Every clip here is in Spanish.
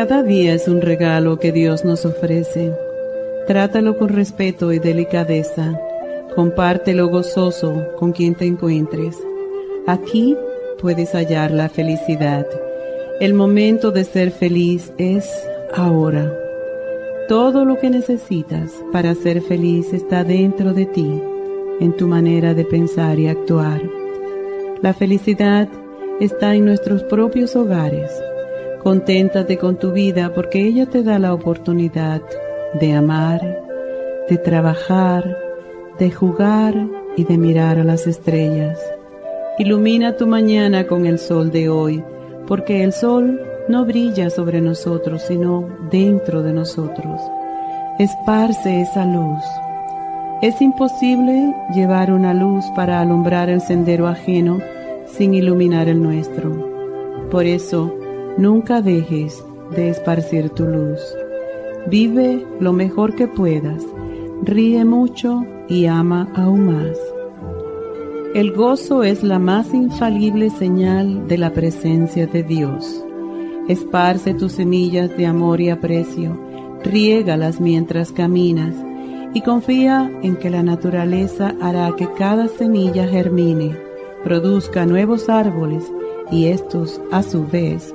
Cada día es un regalo que Dios nos ofrece. Trátalo con respeto y delicadeza. Compártelo gozoso con quien te encuentres. Aquí puedes hallar la felicidad. El momento de ser feliz es ahora. Todo lo que necesitas para ser feliz está dentro de ti, en tu manera de pensar y actuar. La felicidad está en nuestros propios hogares Conténtate con tu vida porque ella te da la oportunidad de amar, de trabajar, de jugar y de mirar a las estrellas. Ilumina tu mañana con el sol de hoy, porque el sol no brilla sobre nosotros, sino dentro de nosotros. Esparce esa luz. Es imposible llevar una luz para alumbrar el sendero ajeno sin iluminar el nuestro. Por eso, Nunca dejes de esparcir tu luz. Vive lo mejor que puedas, ríe mucho y ama aún más. El gozo es la más infalible señal de la presencia de Dios. Esparce tus semillas de amor y aprecio, riégalas mientras caminas y confía en que la naturaleza hará que cada semilla germine, produzca nuevos árboles y estos, a su vez,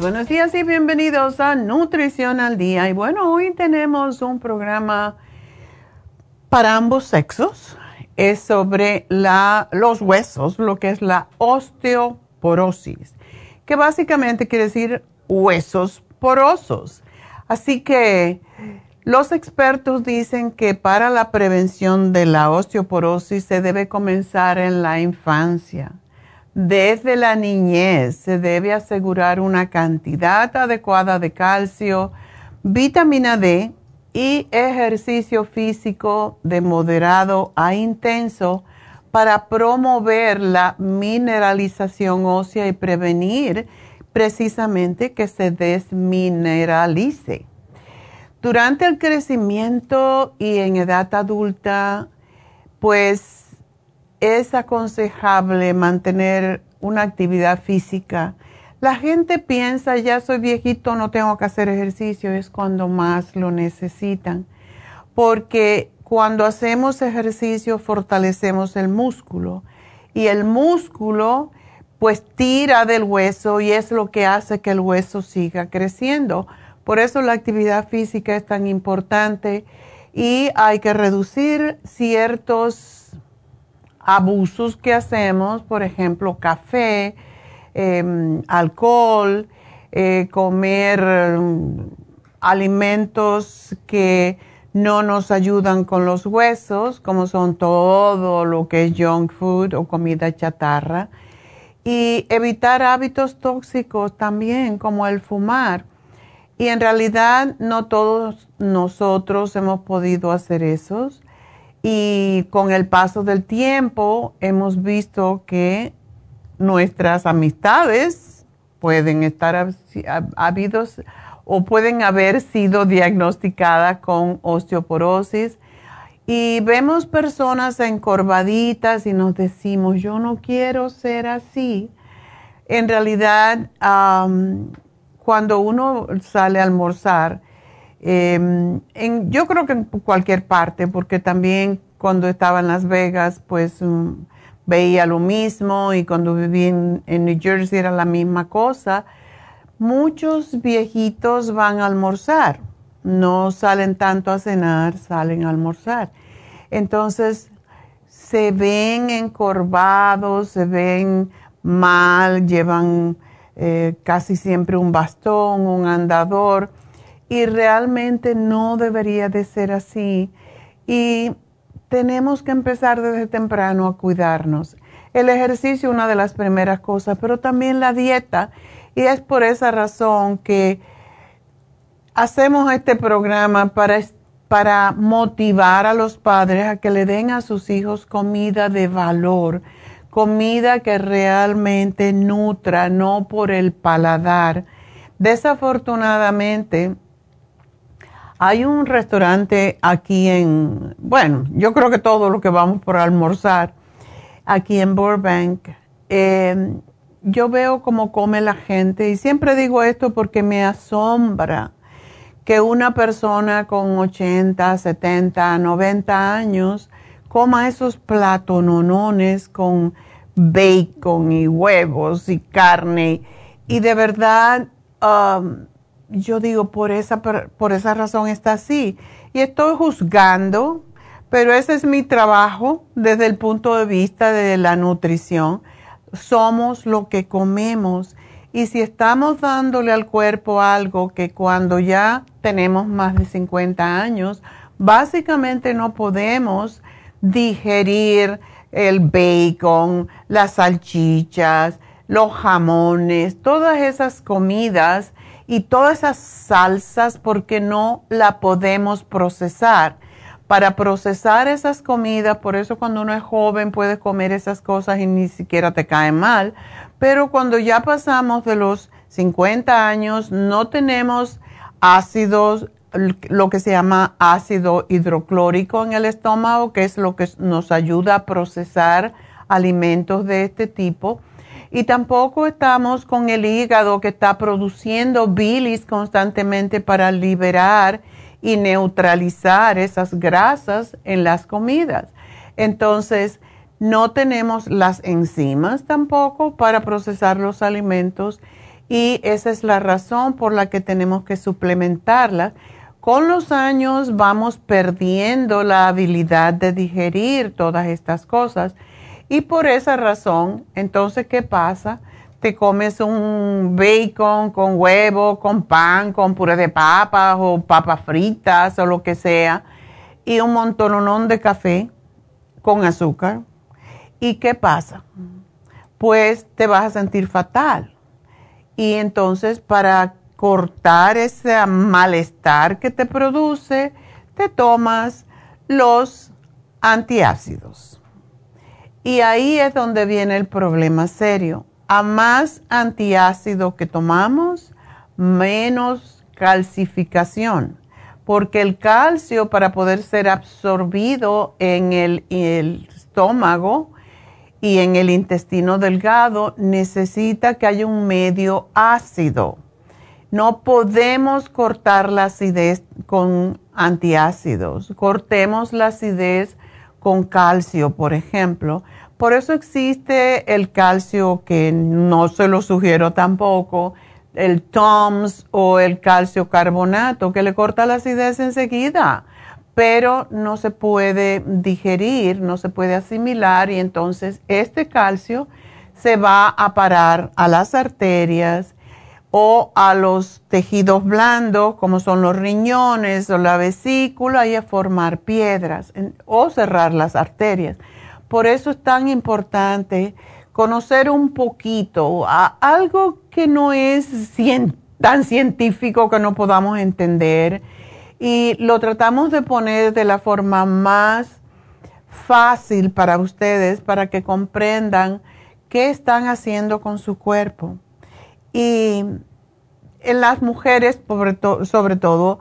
Buenos días y bienvenidos a Nutrición al Día. Y bueno, hoy tenemos un programa para ambos sexos. Es sobre los huesos, lo que es la osteoporosis, que básicamente quiere decir huesos porosos. Así que los expertos dicen que para la prevención de la osteoporosis se debe comenzar en la infancia desde la niñez se debe asegurar una cantidad adecuada de calcio, vitamina D y ejercicio físico de moderado a intenso para promover la mineralización ósea y prevenir precisamente que se desmineralice. Durante el crecimiento y en edad adulta, pues es aconsejable mantener una actividad física. La gente piensa, ya soy viejito, no tengo que hacer ejercicio, es cuando más lo necesitan, porque cuando hacemos ejercicio fortalecemos el músculo y el músculo pues tira del hueso y es lo que hace que el hueso siga creciendo. Por eso la actividad física es tan importante y hay que reducir ciertos abusos que hacemos, por ejemplo, café, em, alcohol, eh, comer em, alimentos que no nos ayudan con los huesos, como son todo lo que es junk food o comida chatarra, y evitar hábitos tóxicos también, como el fumar. Y en realidad no todos nosotros hemos podido hacer eso. Y con el paso del tiempo hemos visto que nuestras amistades pueden estar habidos o pueden haber sido diagnosticadas con osteoporosis. Y vemos personas encorvaditas y nos decimos, yo no quiero ser así. En realidad, cuando uno sale a almorzar, em, yo creo que en cualquier parte, porque también cuando estaba en Las Vegas, pues mm, veía lo mismo y cuando viví en, en New Jersey era la misma cosa. Muchos viejitos van a almorzar, no salen tanto a cenar, salen a almorzar. Entonces, se ven encorvados, se ven mal, llevan eh, casi siempre un bastón, un andador, y realmente no debería de ser así. Y tenemos que empezar desde temprano a cuidarnos. El ejercicio es una de las primeras cosas, pero también la dieta y es por esa razón que hacemos este programa para, para motivar a los padres a que le den a sus hijos comida de valor, comida que realmente nutra, no por el paladar. Desafortunadamente, hay un restaurante aquí en, bueno, yo creo que todo lo que vamos por almorzar, aquí en Burbank, eh, yo veo cómo come la gente y siempre digo esto porque me asombra que una persona con 80, 70, 90 años coma esos platononones con bacon y huevos y carne. Y de verdad, um, yo digo, por esa, por esa razón está así. Y estoy juzgando, pero ese es mi trabajo desde el punto de vista de la nutrición somos lo que comemos. Y si estamos dándole al cuerpo algo que cuando ya tenemos más de 50 años, básicamente no podemos digerir el bacon, las salchichas, los jamones, todas esas comidas y todas esas salsas porque no la podemos procesar para procesar esas comidas, por eso cuando uno es joven puede comer esas cosas y ni siquiera te caen mal, pero cuando ya pasamos de los 50 años no tenemos ácidos, lo que se llama ácido hidroclórico en el estómago, que es lo que nos ayuda a procesar alimentos de este tipo. Y tampoco estamos con el hígado que está produciendo bilis constantemente para liberar y neutralizar esas grasas en las comidas. Entonces, no tenemos las enzimas tampoco para procesar los alimentos y esa es la razón por la que tenemos que suplementarlas. Con los años vamos perdiendo la habilidad de digerir todas estas cosas y por esa razón, entonces, ¿qué pasa? te comes un bacon con huevo, con pan, con puré de papas o papas fritas o lo que sea, y un montononón de café con azúcar. ¿Y qué pasa? Pues te vas a sentir fatal. Y entonces para cortar ese malestar que te produce, te tomas los antiácidos. Y ahí es donde viene el problema serio a más antiácido que tomamos, menos calcificación, porque el calcio para poder ser absorbido en el, estómago y en el intestino delgado necesita que haya un medio ácido. No podemos cortar la acidez con antiácidos. Cortemos la acidez con calcio, por ejemplo, por eso existe el calcio que no se lo sugiero tampoco, el TOMS o el calcio carbonato que le corta la acidez enseguida. pero no se puede digerir, no se puede asimilar y entonces este calcio se va a parar a las arterias o a los tejidos blandos como son los riñones o la vesícula y a formar piedras o cerrar las arterias. Por eso es tan importante conocer un poquito algo que no es tan científico que no podamos entender y lo tratamos de poner de la forma más fácil para ustedes para que comprendan qué están haciendo con su cuerpo. Y en las mujeres, sobre todo,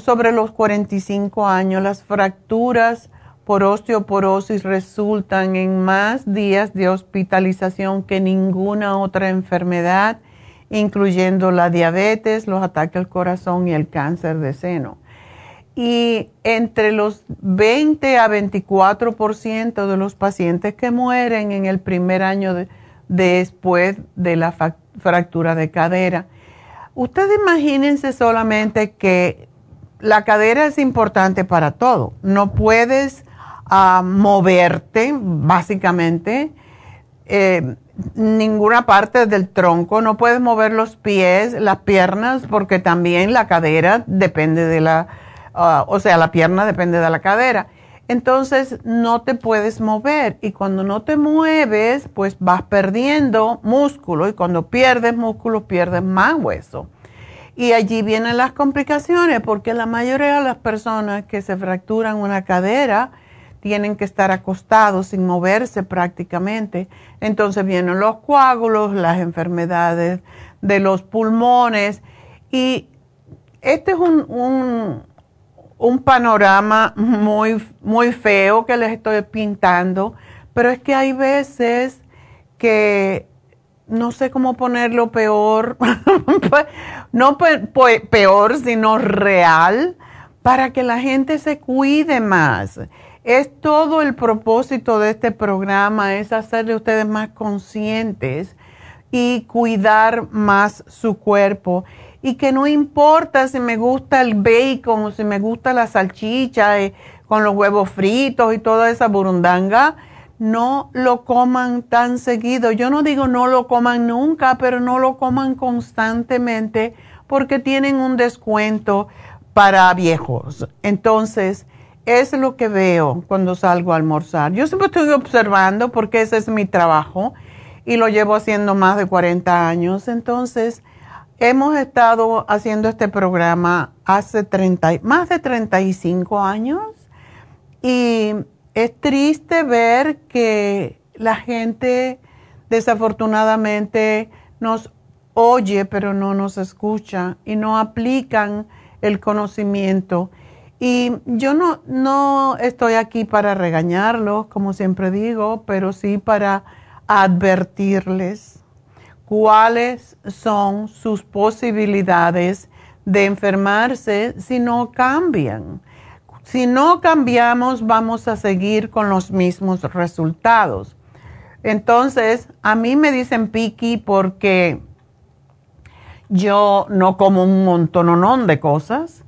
sobre los 45 años, las fracturas por osteoporosis resultan en más días de hospitalización que ninguna otra enfermedad, incluyendo la diabetes, los ataques al corazón y el cáncer de seno. Y entre los 20 a 24% de los pacientes que mueren en el primer año después de la fractura de cadera. Ustedes imagínense solamente que la cadera es importante para todo. No puedes a moverte, básicamente, eh, ninguna parte del tronco, no puedes mover los pies, las piernas, porque también la cadera depende de la, ah, o sea, la pierna depende de la cadera. Entonces no te puedes mover y cuando no te mueves, pues vas perdiendo músculo y cuando pierdes músculo, pierdes más hueso. Y allí vienen las complicaciones porque la mayoría de las personas que se fracturan una cadera, tienen que estar acostados sin moverse prácticamente. Entonces vienen los coágulos, las enfermedades de los pulmones y este es un, un, panorama muy, muy feo que les estoy pintando, pero es que hay veces que no sé cómo ponerlo peor, no peor, sino real, para que la gente se cuide más. Es todo el propósito de este programa, es hacerle ustedes más conscientes y cuidar más su cuerpo. Y que no importa si me gusta el bacon o si me gusta la salchicha eh, con los huevos fritos y toda esa burundanga, no lo coman tan seguido. Yo no digo no lo coman nunca, pero no lo coman constantemente porque tienen un descuento para viejos. Entonces, es lo que veo cuando salgo a almorzar. Yo siempre estoy observando porque ese es mi trabajo y lo llevo haciendo más de 40 años. Entonces, hemos estado haciendo este programa hace 30, más de 35 años y es triste ver que la gente desafortunadamente nos oye pero no nos escucha y no aplican el conocimiento y yo no, no estoy aquí para regañarlos, como siempre digo, pero sí para advertirles cuáles son sus posibilidades de enfermarse si no cambian. Si no cambiamos, vamos a seguir con los mismos resultados. Entonces, a mí me dicen piqui porque yo no como un montononón de cosas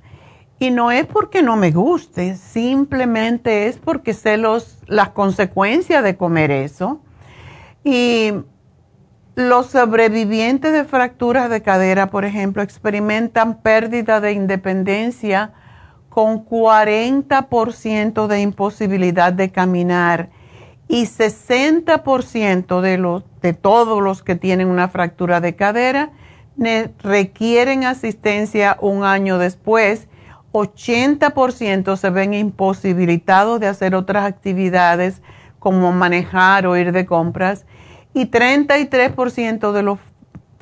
y no es porque no me guste, simplemente es porque sé los, las consecuencias de comer eso. Y los sobrevivientes de fracturas de cadera, por ejemplo, experimentan pérdida de independencia con 40% de imposibilidad de caminar y 60% de, los, de todos los que tienen una fractura de cadera requieren asistencia un año después 80% se ven imposibilitados de hacer otras actividades como manejar o ir de compras y 33% de los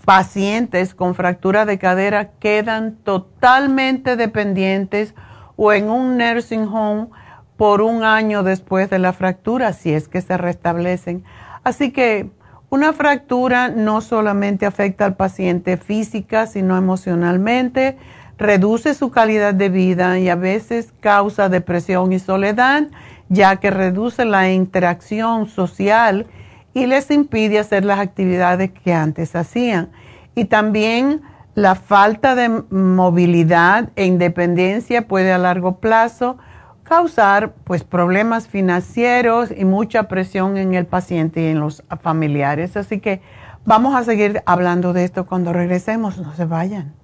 pacientes con fractura de cadera quedan totalmente dependientes o en un nursing home por un año después de la fractura, si es que se restablecen. Así que una fractura no solamente afecta al paciente física, sino emocionalmente, reduce su calidad de vida y a veces causa depresión y soledad, ya que reduce la interacción social y les impide hacer las actividades que antes hacían. Y también la falta de movilidad e independencia puede a largo plazo causar pues problemas financieros y mucha presión en el paciente y en los familiares. Así que vamos a seguir hablando de esto cuando regresemos, no se vayan.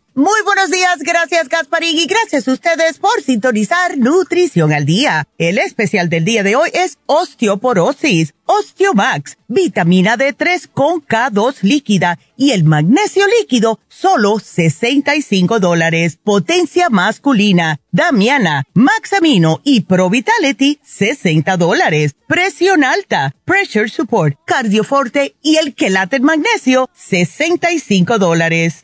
Muy buenos días, gracias Gasparín y gracias a ustedes por sintonizar Nutrición al Día. El especial del día de hoy es osteoporosis, Osteomax, vitamina D3 con K2 líquida y el magnesio líquido, solo 65 dólares. Potencia masculina, Damiana, Maxamino y Pro Vitality, 60 dólares. Presión alta, Pressure Support, Cardioforte y el quelate magnesio, 65 dólares.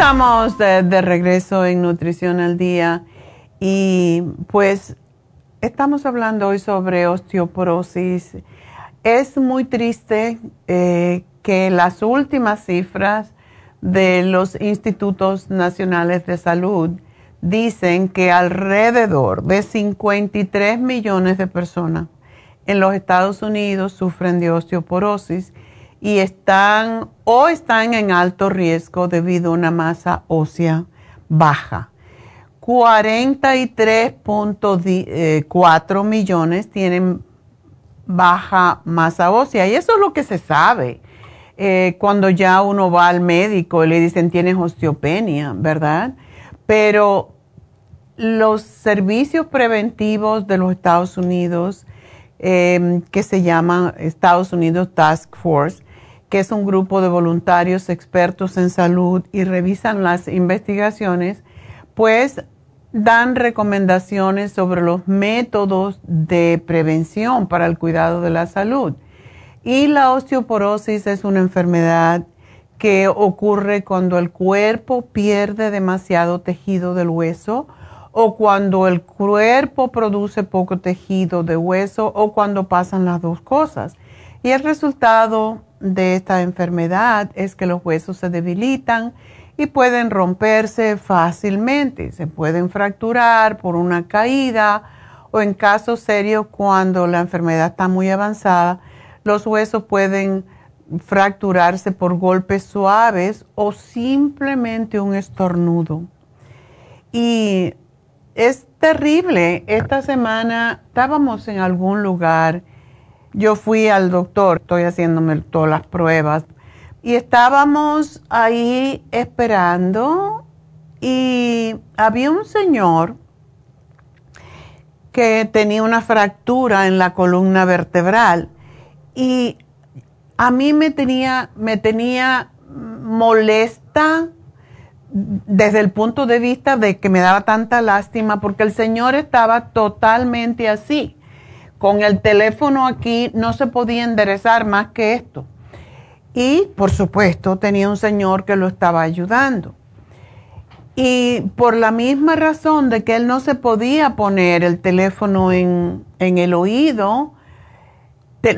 Estamos de, regreso en Nutrición al Día y pues estamos hablando hoy sobre osteoporosis. Es muy triste eh, que las últimas cifras de los institutos nacionales de salud dicen que alrededor de 53 millones de personas en los Estados Unidos sufren de osteoporosis y están o están en alto riesgo debido a una masa ósea baja. 43.4 millones tienen baja masa ósea y eso es lo que se sabe eh, cuando ya uno va al médico y le dicen tienes osteopenia, ¿verdad? Pero los servicios preventivos de los Estados Unidos, em, que se llaman Estados Unidos Task Force, que es un grupo de voluntarios expertos en salud y revisan las investigaciones, pues dan recomendaciones sobre los métodos de prevención para el cuidado de la salud. Y la osteoporosis es una enfermedad que ocurre cuando el cuerpo pierde demasiado tejido del hueso o cuando el cuerpo produce poco tejido de hueso o cuando pasan las dos cosas. Y el resultado de esta enfermedad es que los huesos se debilitan, y pueden romperse fácilmente. Se pueden fracturar por una caída o en casos serios cuando la enfermedad está muy avanzada, los huesos pueden fracturarse por golpes suaves o simplemente un estornudo. Y es terrible. Esta semana estábamos en algún lugar. Yo fui al doctor, estoy haciéndome todas las pruebas. Y estábamos ahí esperando y había un señor que tenía una fractura en la columna vertebral y a mí me tenía, me tenía molesta desde el punto de vista de que me daba tanta lástima porque el señor estaba totalmente así. Con el teléfono aquí no se podía enderezar más que esto. Y por supuesto tenía un señor que lo estaba ayudando. Y por la misma razón de que él no se podía poner el teléfono en, el oído,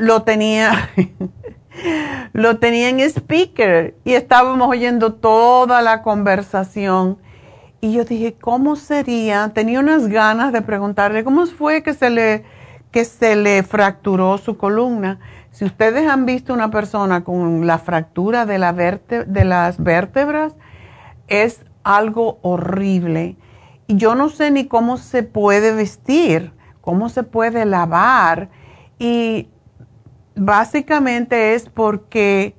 lo tenía, lo tenía en speaker y estábamos oyendo toda la conversación. Y yo dije, ¿cómo sería? Tenía unas ganas de preguntarle cómo fue que se le, que se le fracturó su columna. Si ustedes han visto una persona con la fractura de, la de las vértebras, es algo horrible. Y yo no sé ni cómo se puede vestir, cómo se puede lavar. Y básicamente es porque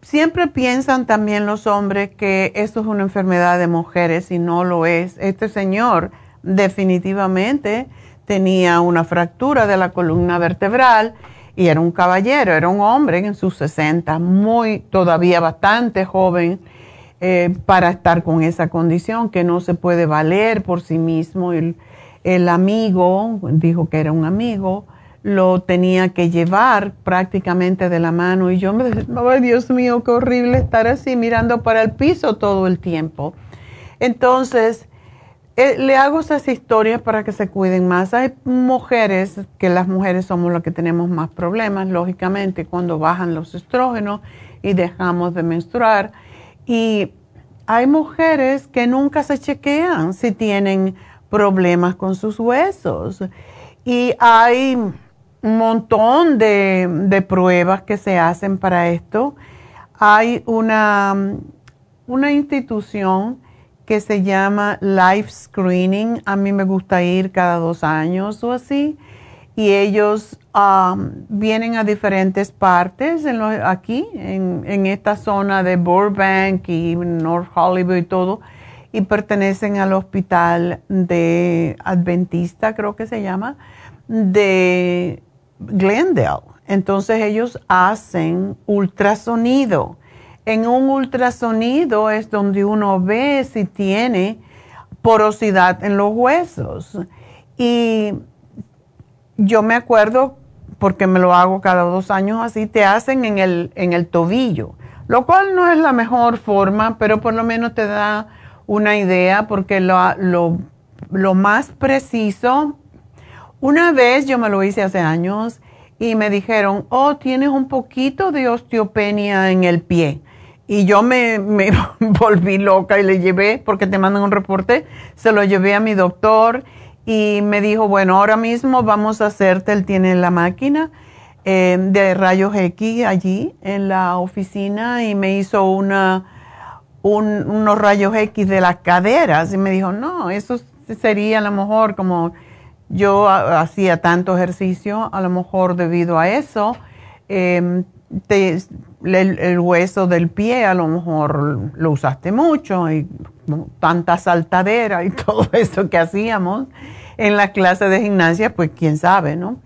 siempre piensan también los hombres que esto es una enfermedad de mujeres y no lo es. Este señor definitivamente tenía una fractura de la columna vertebral y era un caballero, era un hombre en sus 60, muy, todavía bastante joven eh, para estar con esa condición, que no se puede valer por sí mismo. El, el amigo, dijo que era un amigo, lo tenía que llevar prácticamente de la mano y yo me decía, ay Dios mío, qué horrible estar así mirando para el piso todo el tiempo. Entonces, eh, le hago esas historias para que se cuiden más. Hay mujeres, que las mujeres somos las que tenemos más problemas, lógicamente, cuando bajan los estrógenos y dejamos de menstruar y hay mujeres que nunca se chequean si tienen problemas con sus huesos. Y hay un montón de, pruebas que se hacen para esto. Hay una, una institución que se llama Life Screening. A mí me gusta ir cada dos años o así. Y ellos Um, vienen a diferentes partes en aquí, en, esta zona de Burbank y North Hollywood y todo, y pertenecen al hospital de Adventista, creo que se llama, de Glendale. Entonces ellos hacen ultrasonido. En un ultrasonido es donde uno ve si tiene porosidad en los huesos. Y yo me acuerdo porque me lo hago cada dos años así, te hacen en el, en el tobillo, lo cual no es la mejor forma, pero por lo menos te da una idea porque lo, lo, lo más preciso, una vez yo me lo hice hace años y me dijeron, oh, tienes un poquito de osteopenia en el pie. Y yo me, me volví loca y le llevé, porque te mandan un reporte, se lo llevé a mi doctor y me dijo, bueno, ahora mismo vamos a hacerte, él tiene la máquina eh, de rayos X allí en la oficina y me hizo una, unos rayos X de las caderas. Y me dijo, no, eso sería a lo mejor como yo hacía tanto ejercicio, a lo mejor debido a eso, em, el, hueso del pie a lo mejor lo usaste mucho y tanta saltadera y todo eso que hacíamos en la clase de gimnasia, pues quién sabe, ¿no?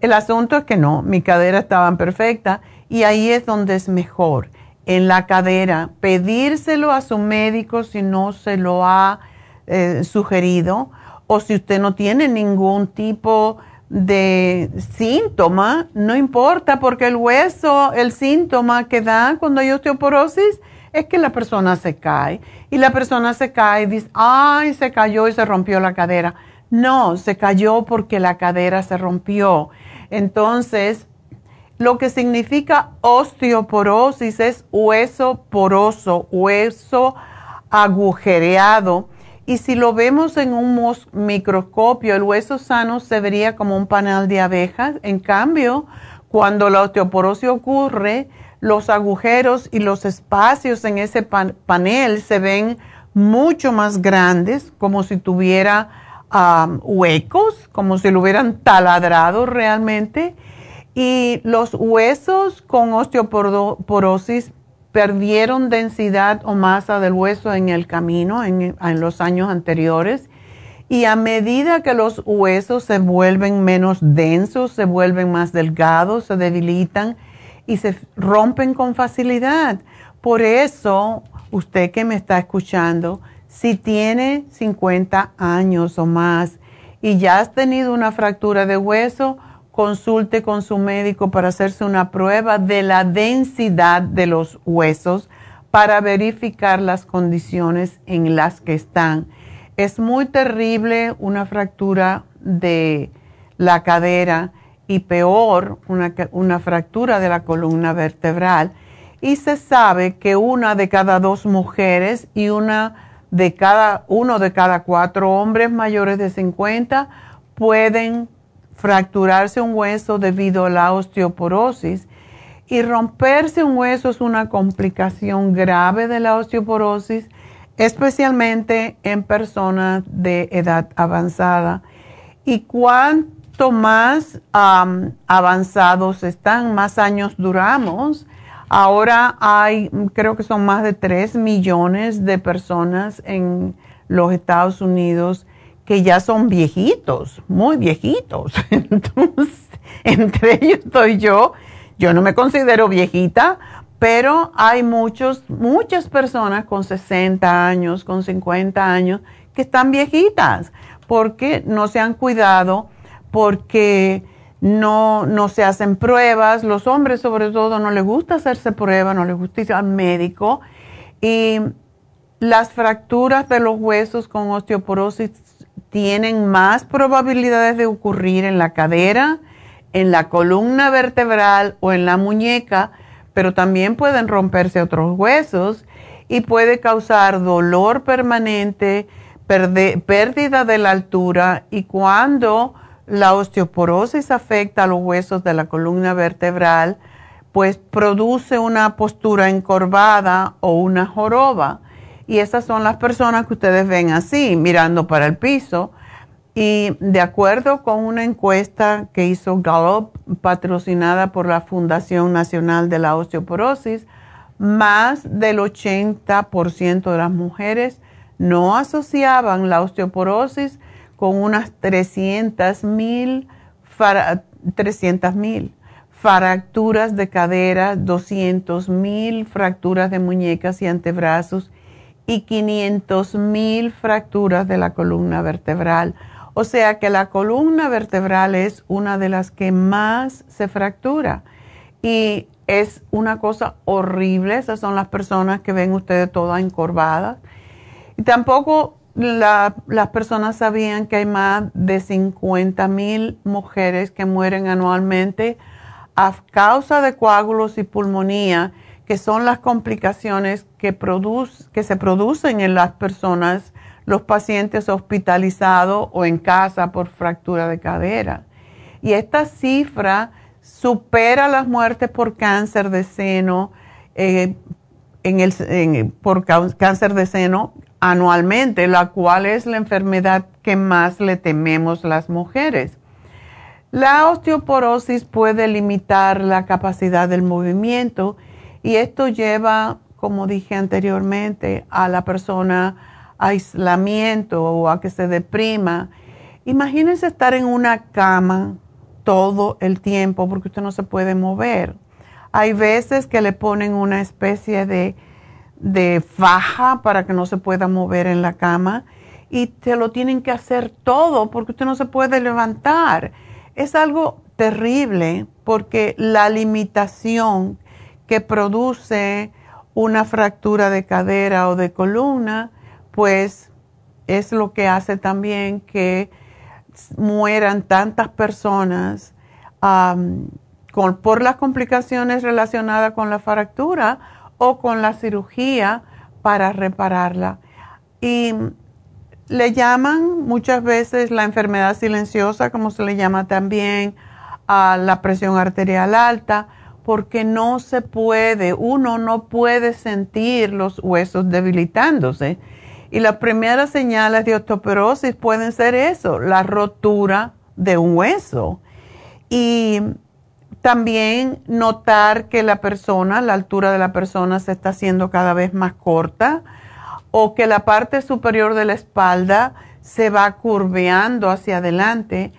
El asunto es que no, mi cadera estaba perfecta y ahí es donde es mejor, en la cadera, pedírselo a su médico si no se lo ha eh, sugerido o si usted no tiene ningún tipo de síntoma, no importa porque el hueso, el síntoma que da cuando hay osteoporosis es que la persona se cae y la persona se cae y dice, ay, se cayó y se rompió la cadera no, se cayó porque la cadera se rompió. Entonces, lo que significa osteoporosis es hueso poroso, hueso agujereado. Y si lo vemos en un microscopio, el hueso sano se vería como un panal de abejas. En cambio, cuando la osteoporosis ocurre, los agujeros y los espacios en ese panel se ven mucho más grandes, como si tuviera huecos, como si lo hubieran taladrado realmente. Y los huesos con osteoporosis perdieron densidad o masa del hueso en el camino, en, los años anteriores. Y a medida que los huesos se vuelven menos densos, se vuelven más delgados, se debilitan y se rompen con facilidad. Por eso, usted que me está escuchando, si tiene 50 años o más y ya has tenido una fractura de hueso, consulte con su médico para hacerse una prueba de la densidad de los huesos para verificar las condiciones en las que están. Es muy terrible una fractura de la cadera y peor una, una fractura de la columna vertebral. Y se sabe que una de cada dos mujeres y una de cada, uno de cada cuatro hombres mayores de 50 pueden fracturarse un hueso debido a la osteoporosis. Y romperse un hueso es una complicación grave de la osteoporosis, especialmente en personas de edad avanzada. Y cuanto más avanzados están, más años duramos Ahora hay, creo que son más de 3 millones de personas en los Estados Unidos que ya son viejitos, muy viejitos. Entonces, entre ellos estoy yo. Yo no me considero viejita, pero hay muchos, muchas personas con 60 años, con 50 años, que están viejitas porque no se han cuidado, porque no, no se hacen pruebas, los hombres sobre todo no les gusta hacerse pruebas, no les gusta ir al médico y las fracturas de los huesos con osteoporosis tienen más probabilidades de ocurrir en la cadera, en la columna vertebral o en la muñeca, pero también pueden romperse otros huesos y puede causar dolor permanente, pérdida de la altura y cuando la osteoporosis afecta a los huesos de la columna vertebral, pues produce una postura encorvada o una joroba. Y esas son las personas que ustedes ven así, mirando para el piso. Y de acuerdo con una encuesta que hizo Gallup, patrocinada por la Fundación Nacional de la Osteoporosis, más del 80% de las mujeres no asociaban la osteoporosis con unas 300 mil fracturas de cadera, 200 mil fracturas de muñecas y antebrazos y 500 mil fracturas de la columna vertebral. O sea que la columna vertebral es una de las que más se fractura y es una cosa horrible. Esas son las personas que ven ustedes todas encorvadas. Y tampoco las personas sabían que hay más de 50 mil mujeres que mueren anualmente a causa de coágulos y pulmonía, que son las complicaciones que, que se producen en las personas, los pacientes hospitalizados o en casa por fractura de cadera. Y esta cifra supera las muertes por cáncer de seno, eh, en el, por cáncer de seno anualmente, la cual es la enfermedad que más le tememos las mujeres. La osteoporosis puede limitar la capacidad del movimiento y esto lleva, como dije anteriormente, a la persona a aislamiento o a que se deprima. Imagínense estar en una cama todo el tiempo porque usted no se puede mover. Hay veces que le ponen una especie de de faja para que no se pueda mover en la cama y te lo tienen que hacer todo porque usted no se puede levantar. Es algo terrible porque la limitación que produce una fractura de cadera o de columna, pues es lo que hace también que mueran tantas personas por las complicaciones relacionadas con la fractura o con la cirugía para repararla. Y le llaman muchas veces la enfermedad silenciosa, como se le llama también a la presión arterial alta, porque no se puede, uno no puede sentir los huesos debilitándose. Y las primeras señales de osteoporosis pueden ser eso, la rotura de un hueso. Y también notar que la persona, la altura de la persona se está haciendo cada vez más corta o que la parte superior de la espalda se va curveando hacia adelante.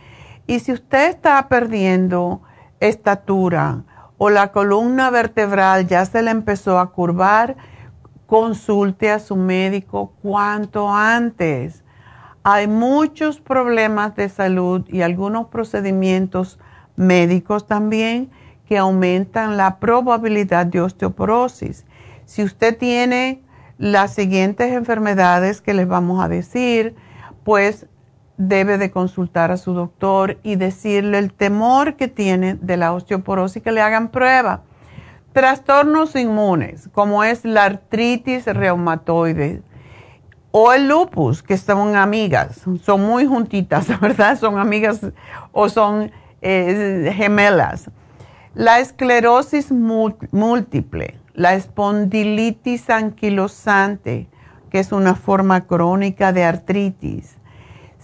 Y si usted está perdiendo estatura o la columna vertebral ya se le empezó a curvar, consulte a su médico cuanto antes. Hay muchos problemas de salud y algunos procedimientos médicos también que aumentan la probabilidad de osteoporosis. Si usted tiene las siguientes enfermedades que les vamos a decir, pues debe de consultar a su doctor y decirle el temor que tiene de la osteoporosis, que le hagan prueba. Trastornos inmunes, como es la artritis reumatoide o el lupus, que son amigas, son muy juntitas, ¿verdad? Son amigas o son eh, gemelas. La esclerosis múltiple, la espondilitis anquilosante, que es una forma crónica de artritis.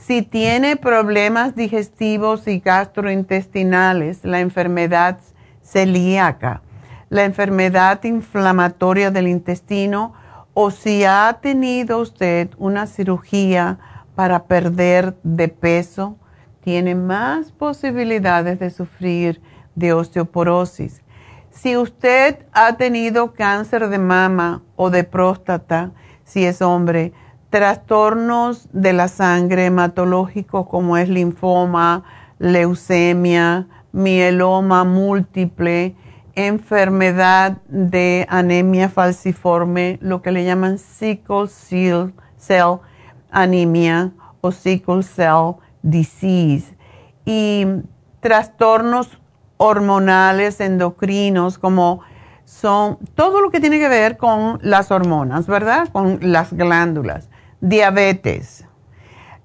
Si tiene problemas digestivos y gastrointestinales, la enfermedad celíaca, la enfermedad inflamatoria del intestino o si ha tenido usted una cirugía para perder de peso, tiene más posibilidades de sufrir de osteoporosis. Si usted ha tenido cáncer de mama o de próstata, si es hombre, trastornos de la sangre hematológicos como es linfoma, leucemia, mieloma múltiple, enfermedad de anemia falciforme, lo que le llaman sickle cell anemia o sickle cell disease y trastornos hormonales endocrinos como son todo lo que tiene que ver con las hormonas, ¿verdad? Con las glándulas, diabetes,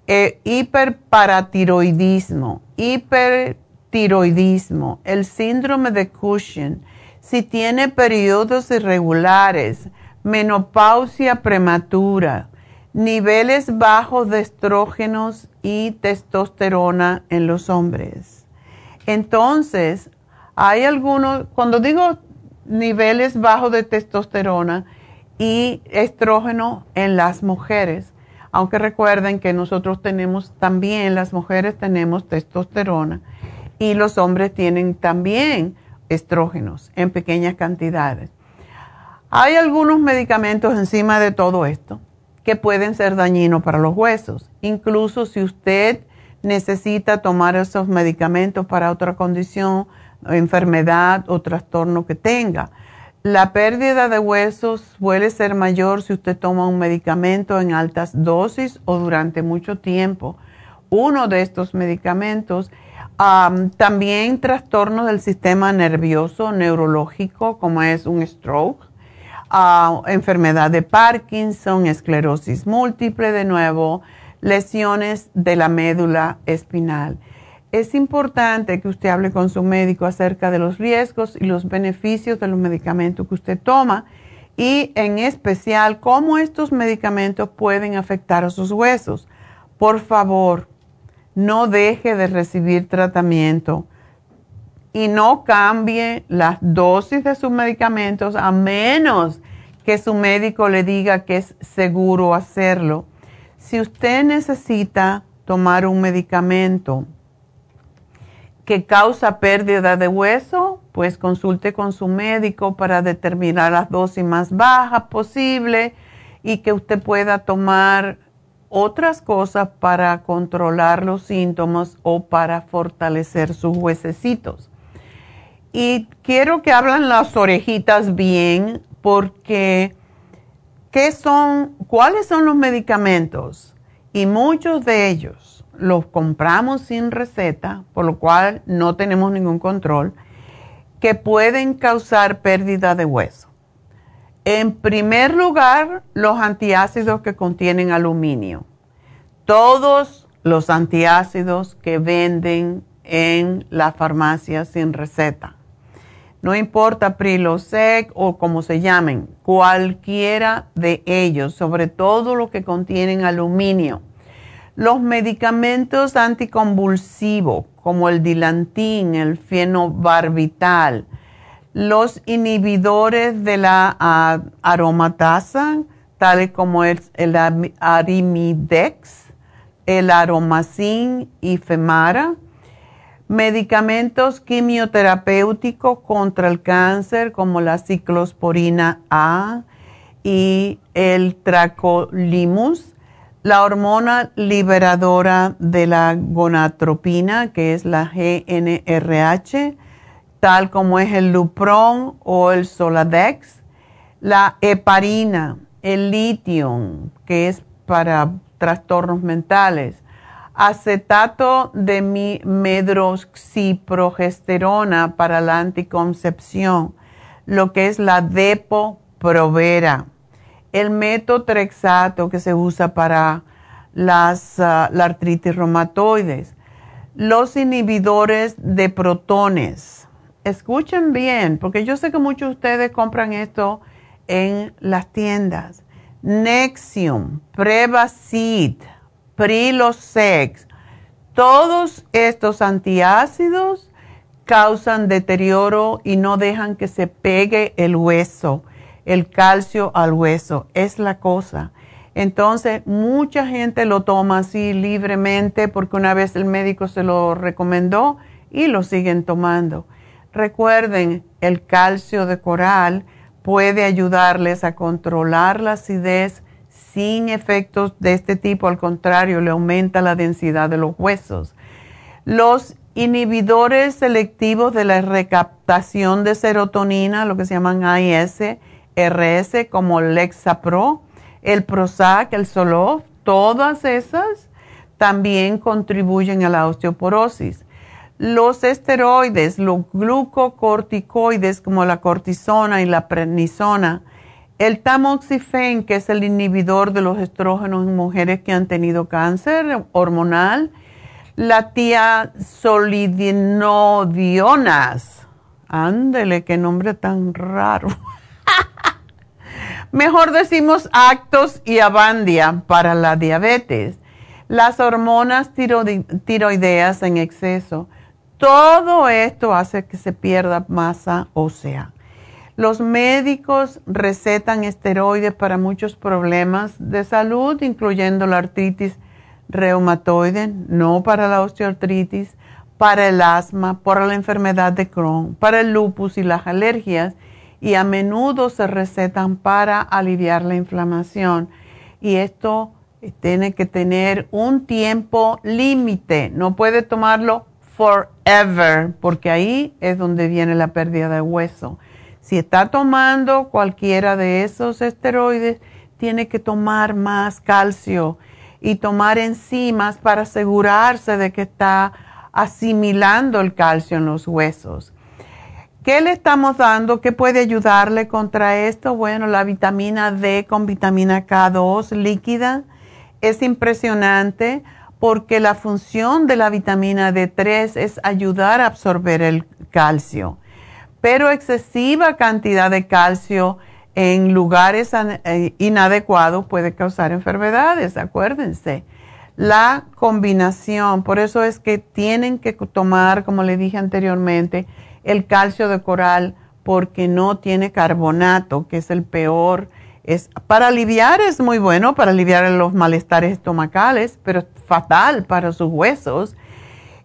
eh, hiperparatiroidismo, hipertiroidismo, el síndrome de Cushing, si tiene periodos irregulares, menopausia prematura, niveles bajos de estrógenos y testosterona en los hombres. Entonces, hay algunos, cuando digo niveles bajos de testosterona y estrógeno en las mujeres, aunque recuerden que nosotros tenemos también, las mujeres tenemos testosterona y los hombres tienen también estrógenos en pequeñas cantidades. Hay algunos medicamentos encima de todo esto que pueden ser dañinos para los huesos. Incluso si usted necesita tomar esos medicamentos para otra condición, enfermedad o trastorno que tenga. La pérdida de huesos suele ser mayor si usted toma un medicamento en altas dosis o durante mucho tiempo. Uno de estos medicamentos, también trastornos del sistema nervioso, neurológico, como es un stroke, enfermedad de Parkinson, esclerosis múltiple de nuevo, lesiones de la médula espinal. Es importante que usted hable con su médico acerca de los riesgos y los beneficios de los medicamentos que usted toma y en especial cómo estos medicamentos pueden afectar a sus huesos. Por favor, no deje de recibir tratamiento y no cambie las dosis de sus medicamentos a menos que su médico le diga que es seguro hacerlo. Si usted necesita tomar un medicamento que causa pérdida de hueso, pues consulte con su médico para determinar las dosis más bajas posible y que usted pueda tomar otras cosas para controlar los síntomas o para fortalecer sus huesecitos. Y quiero que hablen las orejitas bien porque ¿qué son, cuáles son los medicamentos? Y muchos de ellos los compramos sin receta, por lo cual no tenemos ningún control, que pueden causar pérdida de hueso. En primer lugar, los antiácidos que contienen aluminio. Todos los antiácidos que venden en la farmacia sin receta no importa Prilosec o como se llamen, cualquiera de ellos, sobre todo los que contienen aluminio. Los medicamentos anticonvulsivos como el dilantín, el fenobarbital, los inhibidores de la aromatasa, tales como el, el arimidex, el aromacin y femara, medicamentos quimioterapéuticos contra el cáncer como la ciclosporina A y el tracolimus, la hormona liberadora de la gonatropina, que es la GNRH, tal como es el Lupron o el Soladex, la heparina, el litio, que es para trastornos mentales, acetato de medroxiprogesterona para la anticoncepción, lo que es la Depo-Provera, el metotrexato que se usa para las, ah, la artritis reumatoides, los inhibidores de protones. Escuchen bien, porque yo sé que muchos de ustedes compran esto en las tiendas. Nexium, Prevacid, Prilosec, todos estos antiácidos causan deterioro y no dejan que se pegue el hueso, el calcio al hueso, es la cosa. Entonces, mucha gente lo toma así libremente porque una vez el médico se lo recomendó y lo siguen tomando. Recuerden, el calcio de coral puede ayudarles a controlar la acidez sin efectos de este tipo, al contrario, le aumenta la densidad de los huesos. Los inhibidores selectivos de la recaptación de serotonina, lo que se llaman AIS, como el Lexapro, el Prozac, el Zoloft, todas esas también contribuyen a la osteoporosis. Los esteroides, los glucocorticoides como la cortisona y la prednisona, el tamoxifen, que es el inhibidor de los estrógenos en mujeres que han tenido cáncer hormonal. La tía solidinodionas. Ándele, qué nombre tan raro. Mejor decimos actos y avandia para la diabetes. Las hormonas tiroideas en exceso. Todo esto hace que se pierda masa ósea. Los médicos recetan esteroides para muchos problemas de salud, incluyendo la artritis reumatoide, no para la osteoartritis, para el asma, para la enfermedad de Crohn, para el lupus y las alergias, y a menudo se recetan para aliviar la inflamación. Y esto tiene que tener un tiempo límite, no puede tomarlo forever, porque ahí es donde viene la pérdida de hueso. Si está tomando cualquiera de esos esteroides, tiene que tomar más calcio y tomar enzimas para asegurarse de que está asimilando el calcio en los huesos. ¿Qué le estamos dando? ¿Qué puede ayudarle contra esto? Bueno, la vitamina D con vitamina K2 líquida es impresionante porque la función de la vitamina D3 es ayudar a absorber el calcio pero excesiva cantidad de calcio en lugares eh, inadecuados puede causar enfermedades, acuérdense. La combinación, por eso es que tienen que tomar, como le dije anteriormente, el calcio de coral porque no tiene carbonato, que es el peor. Es, para aliviar es muy bueno, para aliviar los malestares estomacales, pero es fatal para sus huesos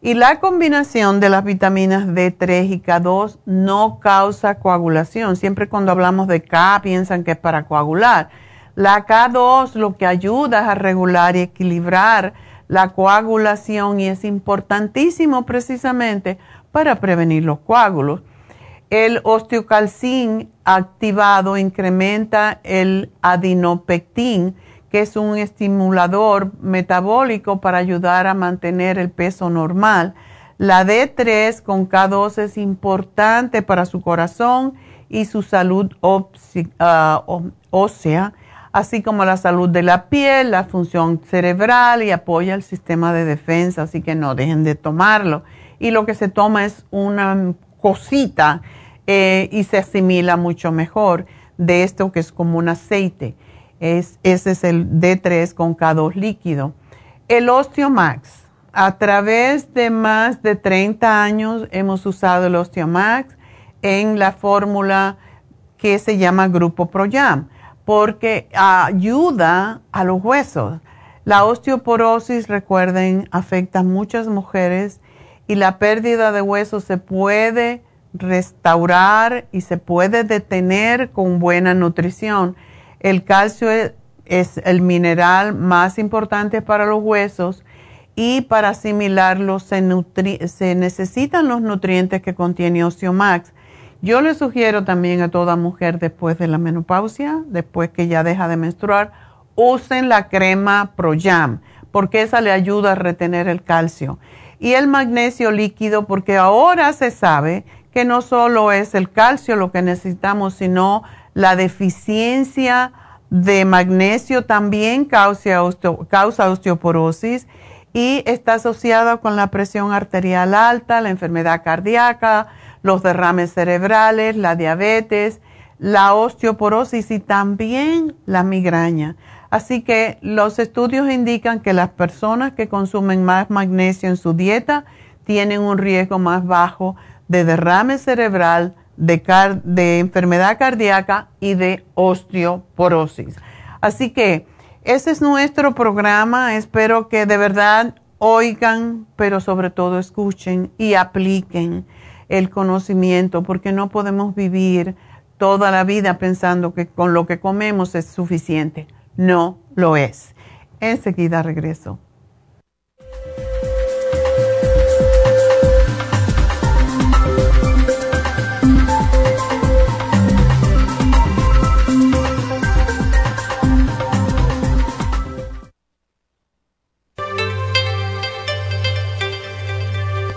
y la combinación de las vitaminas D3 y K2 no causa coagulación. Siempre cuando hablamos de K piensan que es para coagular. La K2 lo que ayuda es a regular y equilibrar la coagulación y es importantísimo precisamente para prevenir los coágulos. El osteocalcín activado incrementa el adinopectín que es un estimulador metabólico para ayudar a mantener el peso normal. La D3 con K2 es importante para su corazón y su salud ah, ósea, así como la salud de la piel, la función cerebral y apoya el sistema de defensa, así que no dejen de tomarlo. Y lo que se toma es una cosita eh, y se asimila mucho mejor de esto que es como un aceite. Es, ese es el D3 con K2 líquido. El Osteomax. A través de más de 30 años hemos usado el Osteomax en la fórmula que se llama Grupo ProYam, porque ayuda a los huesos. La osteoporosis, recuerden, afecta a muchas mujeres y la pérdida de huesos se puede restaurar y se puede detener con buena nutrición. El calcio es, el mineral más importante para los huesos y para asimilarlos se, se necesitan los nutrientes que contiene Osteomax. Yo le sugiero también a toda mujer después de la menopausia, después que ya deja de menstruar, usen la crema ProYam, porque esa le ayuda a retener el calcio. Y el magnesio líquido, porque ahora se sabe que no solo es el calcio lo que necesitamos, sino la deficiencia de magnesio también causa, causa osteoporosis y está asociada con la presión arterial alta, la enfermedad cardíaca, los derrames cerebrales, la diabetes, la osteoporosis y también la migraña. Así que los estudios indican que las personas que consumen más magnesio en su dieta tienen un riesgo más bajo de derrame cerebral, de, enfermedad cardíaca y de osteoporosis. Así que ese es nuestro programa. Espero que de verdad oigan, pero sobre todo escuchen y apliquen el conocimiento, porque no podemos vivir toda la vida pensando que con lo que comemos es suficiente. No lo es. Enseguida regreso.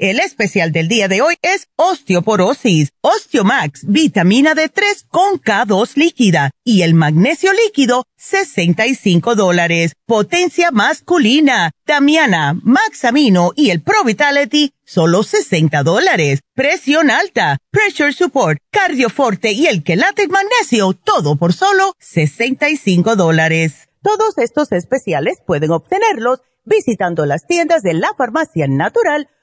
El especial del día de hoy es osteoporosis, Osteomax, vitamina D3 con K2 líquida y el magnesio líquido, 65 dólares. Potencia masculina, Damiana, Maxamino y el Pro Vitality, solo 60 dólares. Presión alta, Pressure Support, Cardioforte y el Quelate Magnesio, todo por solo 65 dólares. Todos estos especiales pueden obtenerlos visitando las tiendas de la farmacia natural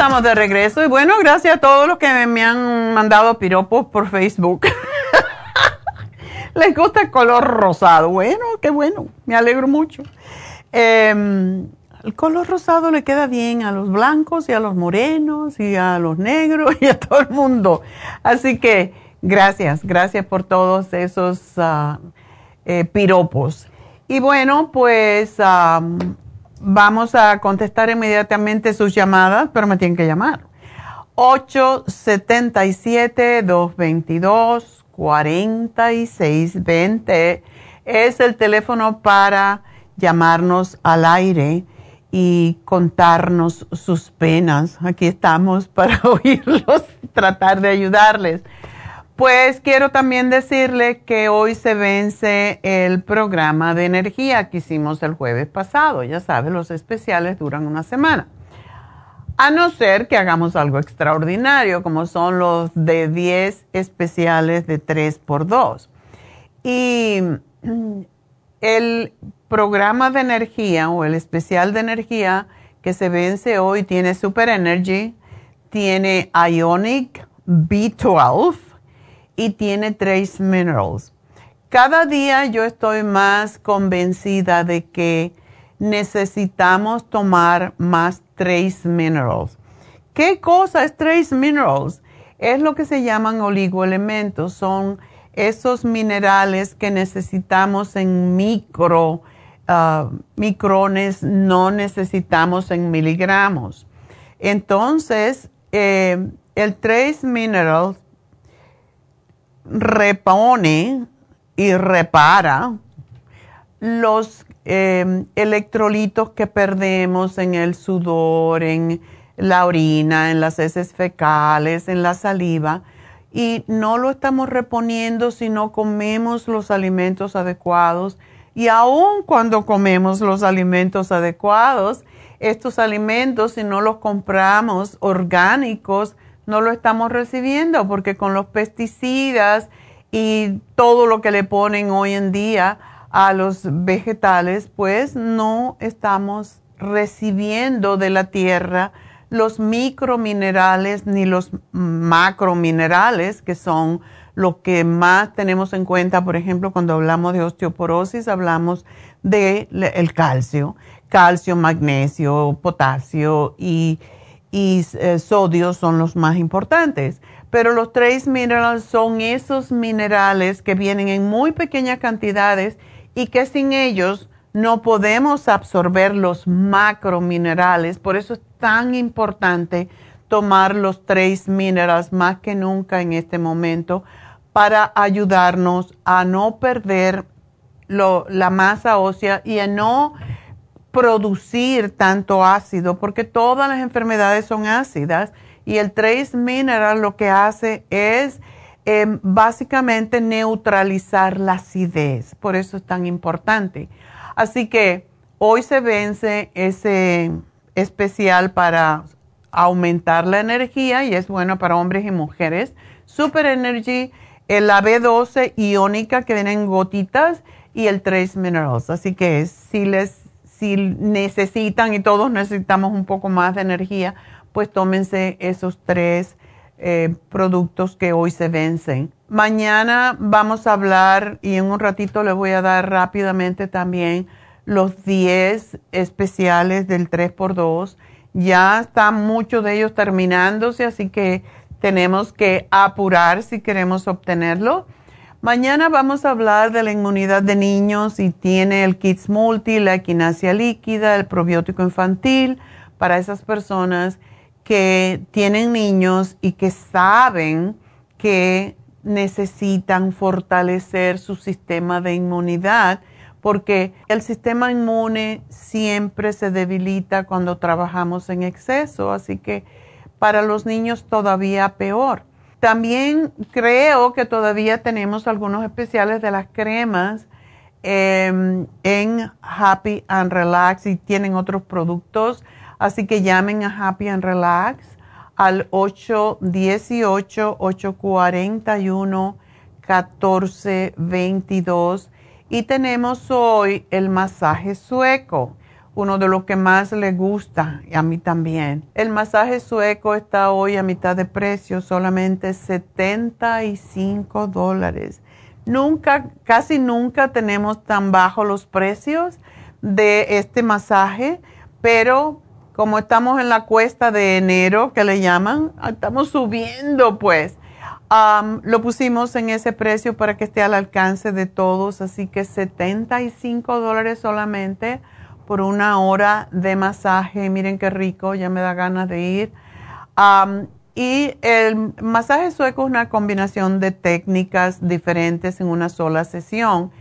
Estamos de regreso y bueno, gracias a todos los que me han mandado piropos por Facebook. Les gusta el color rosado. Bueno, qué bueno, me alegro mucho. Em, el color rosado le queda bien a los blancos y a los morenos y a los negros y a todo el mundo. Así que gracias, gracias por todos esos ah, eh, piropos. Y bueno, pues vamos a contestar inmediatamente sus llamadas, pero me tienen que llamar. 877-222-4620 es el teléfono para llamarnos al aire y contarnos sus penas. Aquí estamos para oírlos, tratar de ayudarles. Pues quiero también decirle que hoy se vence el programa de energía que hicimos el jueves pasado. Ya sabe, los especiales duran una semana. A no ser que hagamos algo extraordinario, como son los de 10 especiales de 3x2. Y el programa de energía o el especial de energía que se vence hoy tiene Super Energy, tiene Ionic B12 y tiene Trace Minerals. Cada día yo estoy más convencida de que necesitamos tomar más trace minerals. ¿Qué cosa es trace minerals? Es lo que se llaman oligoelementos, son esos minerales que necesitamos en micro, uh, micrones, no necesitamos en miligramos. Entonces, eh, el trace minerals repone y repara los eh, electrolitos que perdemos en el sudor, en la orina, en las heces fecales, en la saliva, y no lo estamos reponiendo si no comemos los alimentos adecuados. Y aun cuando comemos los alimentos adecuados, estos alimentos, si no los compramos orgánicos, no lo estamos recibiendo porque con los pesticidas y todo lo que le ponen hoy en día, a los vegetales, pues no estamos recibiendo de la tierra los microminerales ni los macrominerales, que son lo que más tenemos en cuenta, por ejemplo, cuando hablamos de osteoporosis, hablamos del el calcio, calcio, magnesio, potasio y, eh, sodio son los más importantes. Pero los trace minerals son esos minerales que vienen en muy pequeñas cantidades y que sin ellos no podemos absorber los macrominerales. Por eso es tan importante tomar los trace minerals más que nunca en este momento para ayudarnos a no perder la masa ósea y a no producir tanto ácido, porque todas las enfermedades son ácidas y el trace mineral lo que hace es Em, básicamente neutralizar la acidez. Por eso es tan importante. Así que hoy se vence ese especial para aumentar la energía y es bueno para hombres y mujeres. Super Energy, el B12 iónica que viene en gotitas y el Trace Minerals. Así que si les si necesitan y todos necesitamos un poco más de energía, pues tómense esos tres eh, productos que hoy se vencen. Mañana vamos a hablar y en un ratito les voy a dar rápidamente también los 10 especiales del 3x2. Ya están muchos de ellos terminándose, así que tenemos que apurar si queremos obtenerlo. Mañana vamos a hablar de la inmunidad de niños y tiene el Kids Multi, la equinacia líquida, el probiótico infantil para esas personas que tienen niños y que saben que necesitan fortalecer su sistema de inmunidad porque el sistema inmune siempre se debilita cuando trabajamos en exceso, así que para los niños todavía peor. También creo que todavía tenemos algunos especiales de las cremas em, en Happy and Relax y tienen otros productos Así que llamen a Happy and Relax al 818-841-1422. Y tenemos hoy el masaje sueco, uno de los que más le gusta y a mí también. El masaje sueco está hoy a mitad de precio, solamente 75 dólares. Nunca, casi nunca tenemos tan bajos los precios de este masaje, pero como estamos en la cuesta de enero, que le llaman, estamos subiendo pues. lo pusimos en ese precio para que esté al alcance de todos, así que 75 dólares solamente por una hora de masaje. Miren qué rico, ya me da ganas de ir. Y el masaje sueco es una combinación de técnicas diferentes en una sola sesión.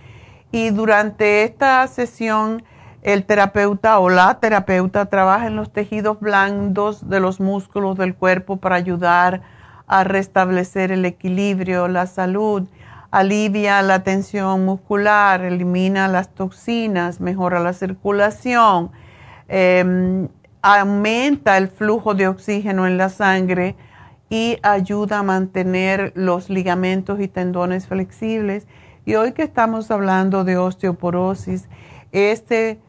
Y durante esta sesión, el terapeuta o la terapeuta trabaja en los tejidos blandos de los músculos del cuerpo para ayudar a restablecer el equilibrio, la salud, alivia la tensión muscular, elimina las toxinas, mejora la circulación, em, aumenta el flujo de oxígeno en la sangre y ayuda a mantener los ligamentos y tendones flexibles. Y hoy que estamos hablando de osteoporosis, este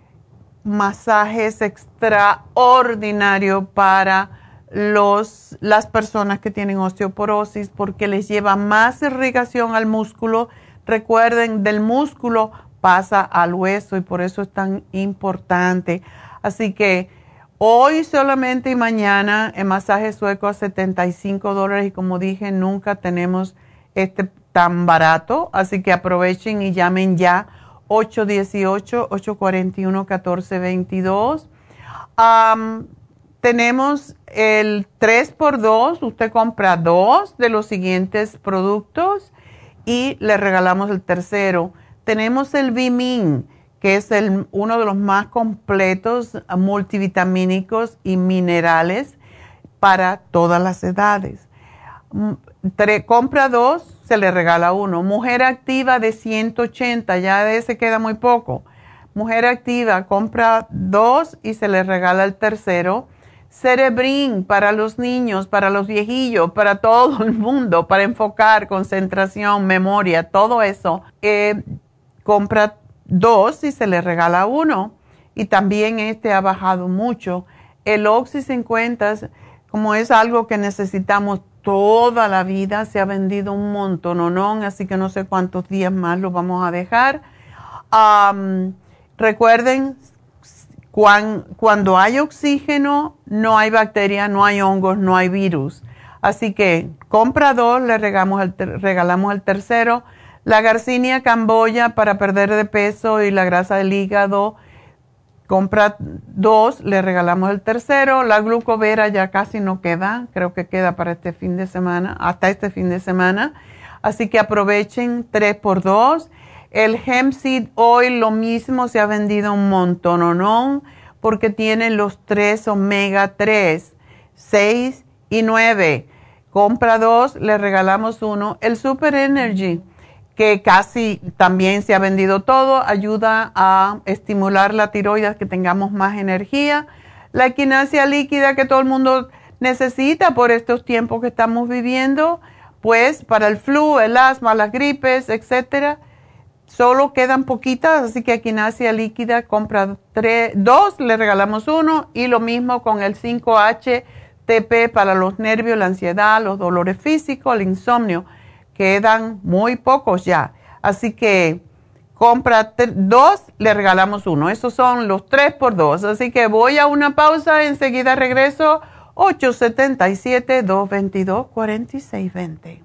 masaje es extraordinario para los, las personas que tienen osteoporosis porque les lleva más irrigación al músculo. Recuerden, del músculo pasa al hueso y por eso es tan importante. Así que hoy solamente y mañana el masaje sueco a 75 dólares y como dije, nunca tenemos este tan barato. Así que aprovechen y llamen ya 818-841-1422. Tenemos el 3x2, usted compra dos de los siguientes productos y le regalamos el tercero. Tenemos el Bimin, que es uno de los más completos multivitamínicos y minerales para todas las edades. Mm, compra dos, se le regala uno. Mujer activa de 180, ya de ese queda muy poco. Mujer activa, compra dos y se le regala el tercero Cerebrin para los niños, para los viejillos, para todo el mundo, para enfocar, concentración, memoria, todo eso. Eh, compra dos y se le regala uno. Y también este ha bajado mucho. El Oxy 50, como es algo que necesitamos toda la vida, se ha vendido un montón, ¿no? Así que no sé cuántos días más lo vamos a dejar. recuerden, cuando hay oxígeno, no hay bacterias, no hay hongos, no hay virus. Así que compra dos, le regalamos el, regalamos el tercero. La garcinia camboya para perder de peso y la grasa del hígado, compra dos, le regalamos el tercero. La glucovera ya casi no queda, creo que queda para este fin de semana, hasta este fin de semana. Así que aprovechen tres por dos. El hemp seed oil, lo mismo, se ha vendido un montón, ¿no? Porque tiene los tres omega 3, 6 y 9. Compra dos, le regalamos uno. El Super Energy, que casi también se ha vendido todo, ayuda a estimular la tiroides, que tengamos más energía. La equinacia líquida que todo el mundo necesita por estos tiempos que estamos viviendo, pues para el flu, el asma, las gripes, etcétera Solo quedan poquitas, así que aquí nace líquida, compra tres, dos, le regalamos uno y lo mismo con el 5-HTP para los nervios, la ansiedad, los dolores físicos, el insomnio. Quedan muy pocos ya. Así que compra dos, le regalamos uno. Esos son los tres por dos. Así que voy a una pausa, enseguida regreso 877-222-4620.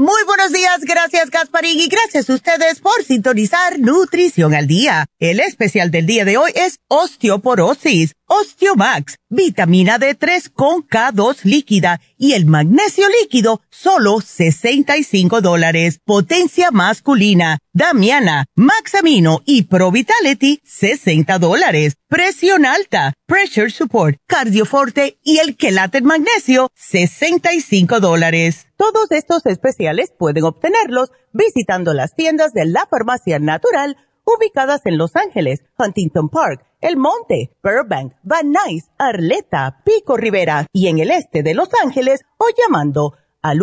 Muy buenos días, gracias Gasparín y gracias a ustedes por sintonizar Nutrición al Día. El especial del día de hoy es osteoporosis Osteomax, vitamina D3 con K2 líquida y el magnesio líquido, solo 65 dólares. Potencia masculina, Damiana, Maxamino y Pro Vitality, 60 dólares. Presión alta, Pressure Support, Cardioforte y el Quelate Magnesio, 65 dólares. Todos estos especiales pueden obtenerlos visitando las tiendas de la Farmacia Natural ubicadas en Los Ángeles, Huntington Park, El Monte, Burbank, Van Nuys, Arleta, Pico Rivera y en el este de Los Ángeles o llamando al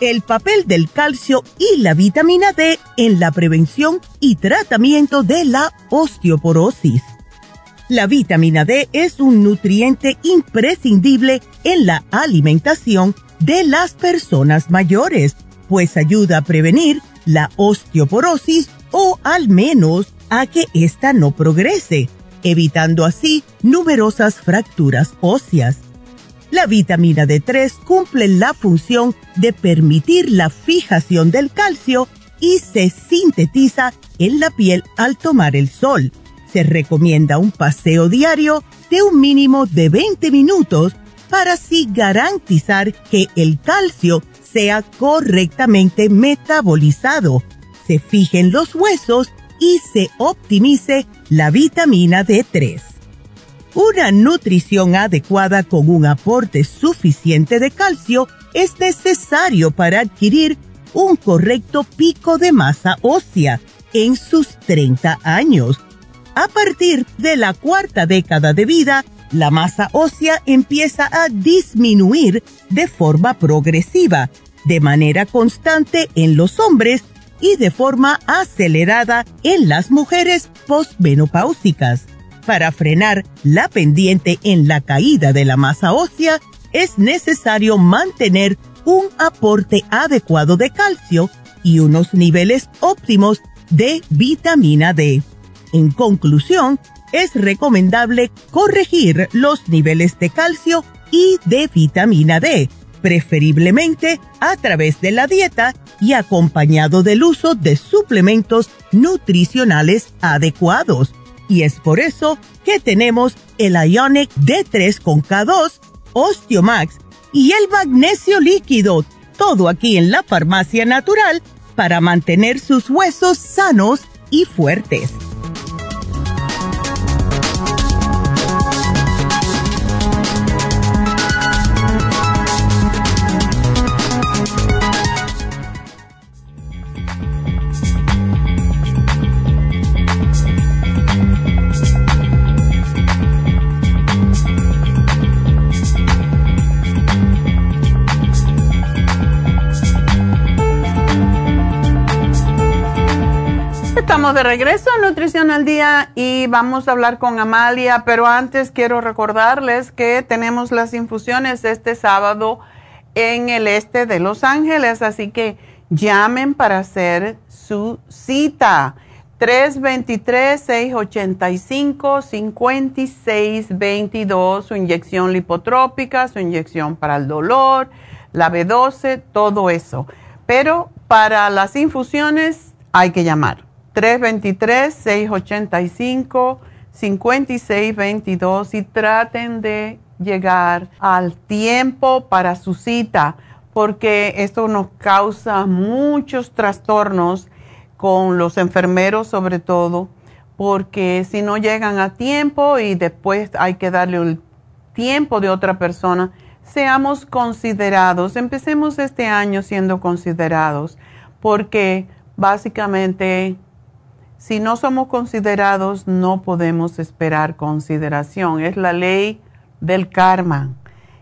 El papel del calcio y la vitamina D en la prevención y tratamiento de la osteoporosis. La vitamina D es un nutriente imprescindible en la alimentación de las personas mayores, pues ayuda a prevenir la osteoporosis o al menos a que ésta no progrese, evitando así numerosas fracturas óseas. La vitamina D3 cumple la función de permitir la fijación del calcio y se sintetiza en la piel al tomar el sol. Se recomienda un paseo diario de un mínimo de 20 minutos para así garantizar que el calcio sea correctamente metabolizado, se fijen los huesos y se optimice la vitamina D3. Una nutrición adecuada con un aporte suficiente de calcio es necesario para adquirir un correcto pico de masa ósea en sus 30 años. A partir de la cuarta década de vida, la masa ósea empieza a disminuir de forma progresiva, de manera constante en los hombres y de forma acelerada en las mujeres postmenopáusicas. Para frenar la pendiente en la caída de la masa ósea, es necesario mantener un aporte adecuado de calcio y unos niveles óptimos de vitamina D. En conclusión, es recomendable corregir los niveles de calcio y de vitamina D, preferiblemente a través de la dieta y acompañado del uso de suplementos nutricionales adecuados y es por eso que tenemos el Ionic D3 con K2, Osteomax y el magnesio líquido, todo aquí en la farmacia natural para mantener sus huesos sanos y fuertes. De regreso a Nutrición al Día y vamos a hablar con Amalia, pero antes quiero recordarles que tenemos las infusiones este sábado en el este de Los Ángeles, así que llamen para hacer su cita. 323-685-5622, su inyección lipotrópica, su inyección para el dolor, la B12, todo eso. Pero para las infusiones hay que llamar. 323-685-5622 y traten de llegar al tiempo para su cita, porque esto nos causa muchos trastornos con los enfermeros sobre todo, porque si no llegan a tiempo y después hay que darle el tiempo de otra persona, seamos considerados, empecemos este año siendo considerados, porque básicamente si no somos considerados no podemos esperar consideración. Es la ley del karma,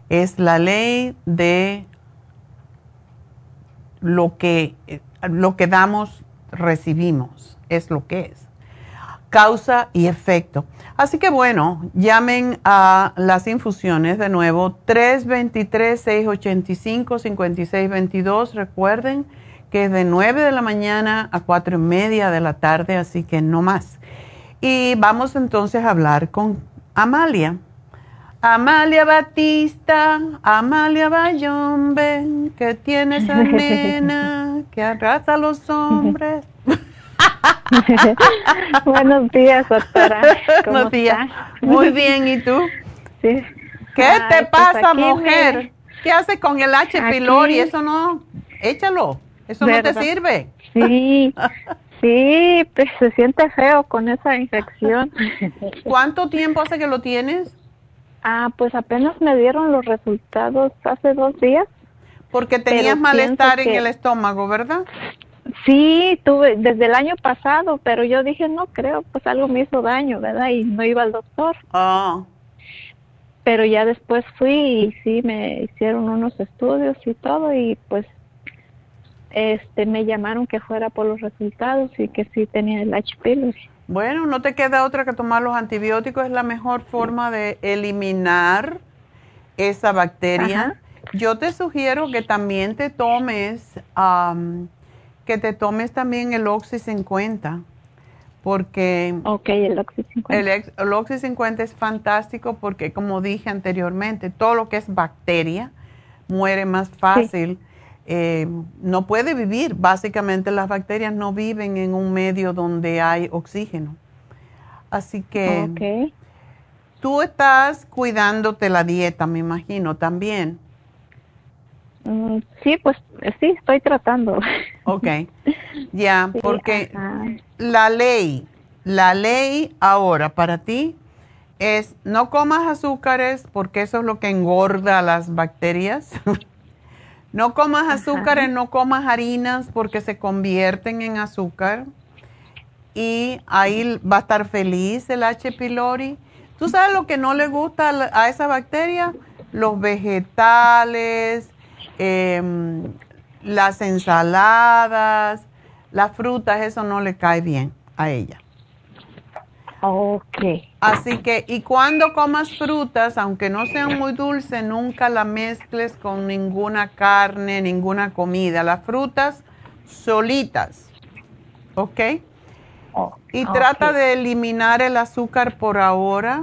es la ley de lo que, lo que damos, recibimos, es lo que es. Causa y efecto. Así que bueno, llamen a las infusiones de nuevo, 323-685-5622. Recuerden que es de 9 de la mañana a 4 y media de la tarde, así que no más. Y vamos entonces a hablar con Amalia. Amalia Batista, Amalia Bayombe, que tiene esa nena que arrasa a los hombres. Buenos días, doctora. Buenos días. Muy bien, ¿y tú? Sí. ¿Qué te pues pasa, mujer? ¿Qué hace con el H. pylori? Eso no, échalo. Eso no te sirve. Sí. Sí, pues se siente feo con esa infección. ¿Cuánto tiempo hace que lo tienes? Ah, pues apenas me dieron los resultados hace dos días. Porque tenías malestar en el estómago, ¿verdad? Sí, tuve desde el año pasado, pero yo dije, no creo, pues algo me hizo daño, ¿verdad? Y no iba al doctor. Ah. Pero ya después fui y sí, me hicieron unos estudios y todo y pues este me llamaron que fuera por los resultados y que sí tenía el H. pylori. Bueno, no te queda otra que tomar los antibióticos, es la mejor forma de eliminar esa bacteria. Yo te sugiero que también te tomes, que te tomes también el Oxy 50, porque Ok, el Oxy 50. El, el Oxy 50 es fantástico porque, como dije anteriormente, todo lo que es bacteria muere más fácil. Eh, no puede vivir. Básicamente las bacterias no viven en un medio donde hay oxígeno. Así que tú estás cuidándote la dieta, me imagino, también. Mm, sí, pues sí, estoy tratando. Ok, ya, porque la ley, la ley ahora para ti es no comas azúcares porque eso es lo que engorda las bacterias. No comas azúcares, no comas harinas porque se convierten en azúcar. Y ahí va a estar feliz el H. pylori. ¿Tú sabes lo que no le gusta a esa bacteria? Los vegetales, em, las ensaladas, las frutas, eso no le cae bien a ella. Ok. Así que, y cuando comas frutas, aunque no sean muy dulces, nunca la mezcles con ninguna carne, ninguna comida. Las frutas solitas. ¿Ok? y trata de eliminar el azúcar por ahora.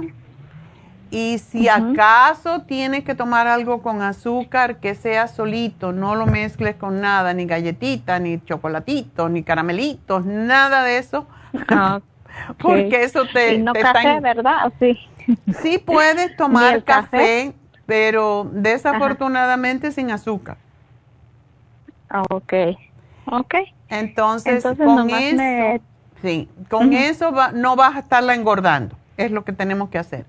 Y si acaso tienes que tomar algo con azúcar, que sea solito, no lo mezcles con nada, ni galletitas, ni chocolatitos, ni caramelitos, nada de eso. Porque eso te, no café, ¿verdad? Sí. Sí puedes tomar café, pero desafortunadamente sin azúcar. Ah, ok, ok. Entonces, con eso, sí, con eso no vas a estarla engordando, es lo que tenemos que hacer.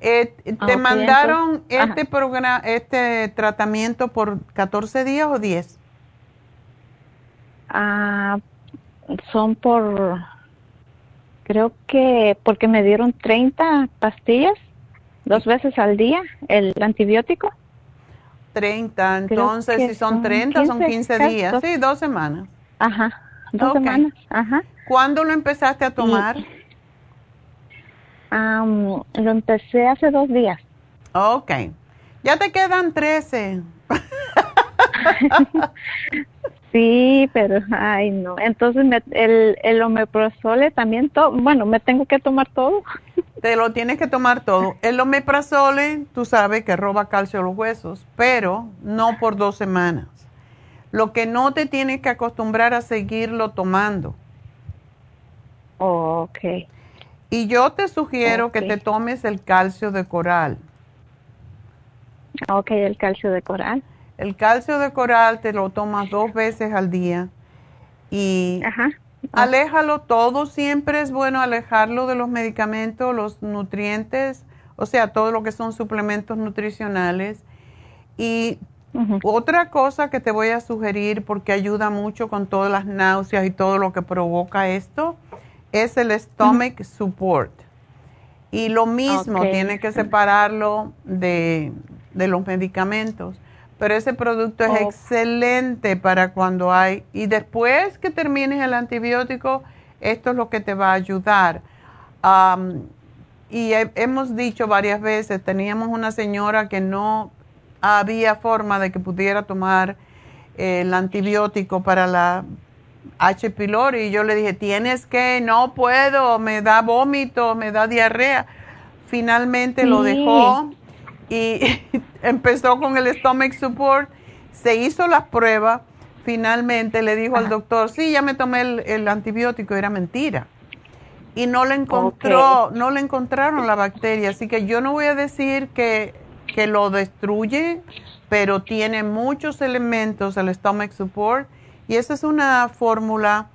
Eh, ¿Te mandaron este programa, este tratamiento por 14 días o 10? Ah, son por creo que porque me dieron 30 pastillas dos veces al día, el antibiótico. 30, entonces si son 30 son 15 días, sí, dos semanas. Ajá, dos semanas, ajá. cuándo lo empezaste a tomar? lo empecé hace dos días. Ok. Ya te quedan 13. sí, pero, ay, no. Entonces, el, el omeprazole también, bueno, me tengo que tomar todo. Te lo tienes que tomar todo. El omeprazole, tú sabes que roba calcio a los huesos, pero no por dos semanas. Lo que no te tienes que acostumbrar a seguirlo tomando. Oh, ok. Y yo te sugiero que te tomes el calcio de coral. Ok, el calcio de coral. El calcio de coral te lo tomas dos veces al día y aléjalo todo. Siempre es bueno alejarlo de los medicamentos, los nutrientes, o sea, todo lo que son suplementos nutricionales. Y otra cosa que te voy a sugerir porque ayuda mucho con todas las náuseas y todo lo que provoca esto es el stomach support. Y lo mismo, tiene que separarlo de, los medicamentos. Pero ese producto es excelente para cuando hay. Y después que termines el antibiótico, esto es lo que te va a ayudar. y hemos dicho varias veces, teníamos una señora que no había forma de que pudiera tomar el antibiótico para la H. pylori y yo le dije, tienes que, no puedo, me da vómito, me da diarrea. Finalmente lo dejó y empezó con el stomach support, se hizo las pruebas, finalmente le dijo al doctor, sí, ya me tomé el, antibiótico, era mentira. Y no le encontró, no le encontraron la bacteria, así que yo no voy a decir que, que lo destruye, pero tiene muchos elementos el stomach support y esa es una fórmula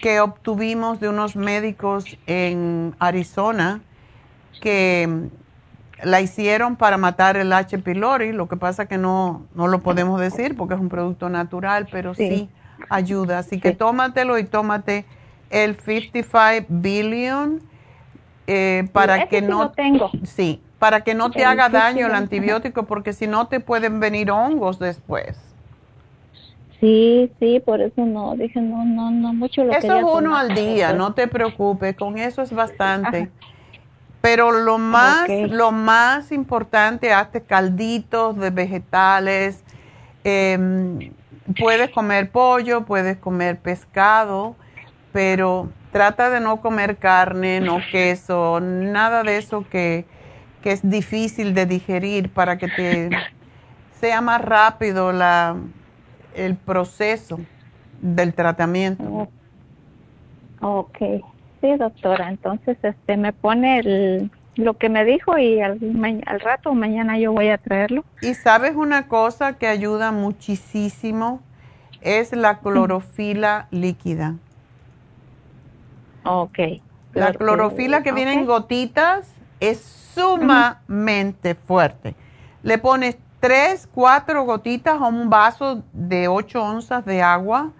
que obtuvimos de unos médicos en Arizona que la hicieron para matar el H. pylori, lo que pasa que no, no lo podemos decir porque es un producto natural, pero sí, ayuda. Así que tómatelo y tómate el 55 billion eh, para que no tengo. sí, para que no te haga daño el antibiótico porque si no te pueden venir hongos después. Sí, sí, por eso no, dije, no, no, no, mucho lo Eso es uno al día, no te preocupes, con eso es bastante. Pero lo más, lo más importante, hazte calditos de vegetales, em, puedes comer pollo, puedes comer pescado, pero trata de no comer carne, no queso, nada de eso que, que es difícil de digerir para que te sea más rápido la, el proceso del tratamiento. Ok, sí, doctora. Entonces, este, me pone el, lo que me dijo y al, al rato, mañana yo voy a traerlo. Y sabes una cosa que ayuda muchísimo es la clorofila líquida. Ok. La clorofila que viene en gotitas es sumamente fuerte. Le pones tres, cuatro gotitas o un vaso de 8 onzas de agua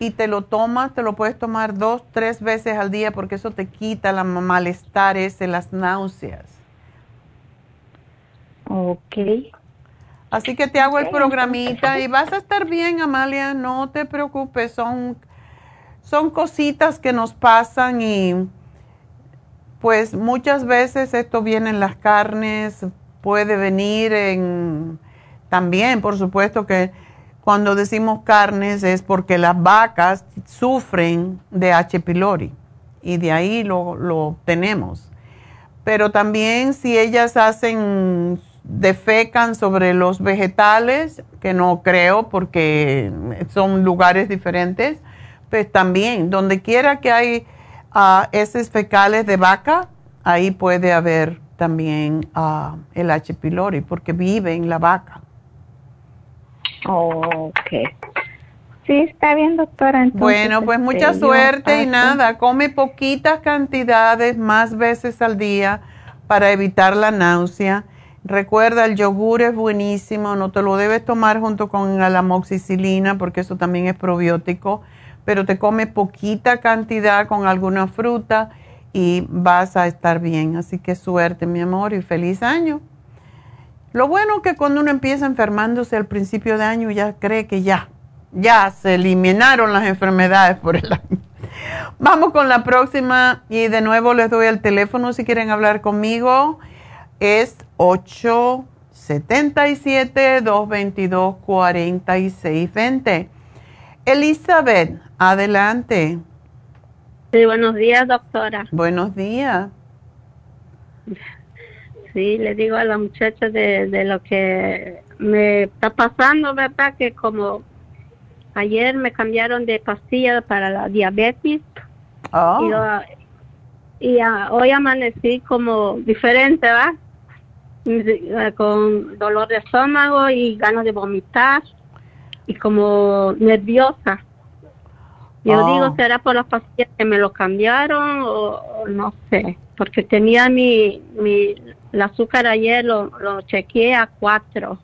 y te lo tomas, te lo puedes tomar dos, tres veces al día porque eso te quita el malestar ese, las náuseas. Ok. Así que te hago el programita y vas a estar bien, Amalia, no te preocupes, son, son cositas que nos pasan y pues muchas veces esto viene en las carnes, puede venir en también, por supuesto que cuando decimos carnes es porque las vacas sufren de H. pylori y de ahí lo, lo tenemos. Pero también si ellas hacen, defecan sobre los vegetales, que no creo porque son lugares diferentes, pues también, donde quiera que hay uh, heces fecales de vaca, ahí puede haber también uh, el H. pylori porque vive en la vaca. Ok. Sí, está bien, doctora. bueno, pues este, mucha suerte y nada, come poquitas cantidades más veces al día para evitar la náusea. Recuerda, el yogur es buenísimo, no te lo debes tomar junto con la amoxicilina porque eso también es probiótico, pero te come poquita cantidad con alguna fruta y vas a estar bien. Así que suerte, mi amor, y feliz año. Lo bueno que cuando uno empieza enfermándose al principio de año ya cree que ya, ya se eliminaron las enfermedades por el año. Vamos con la próxima y de nuevo les doy el teléfono si quieren hablar conmigo. Es 877-222-4620. Elizabeth, adelante. Sí, buenos días, doctora. Buenos días. Sí, le digo a la muchacha de, de lo que me está pasando, ¿verdad? Que como ayer me cambiaron de pastilla para la diabetes Oh. y, y, hoy amanecí como diferente, ¿verdad? Eh, Con dolor de estómago y ganas de vomitar y como nerviosa. Yo Oh. digo, ¿será por las pastillas que me lo cambiaron o, o no sé? Porque tenía mi, mi el azúcar ayer, lo, lo chequeé a 4,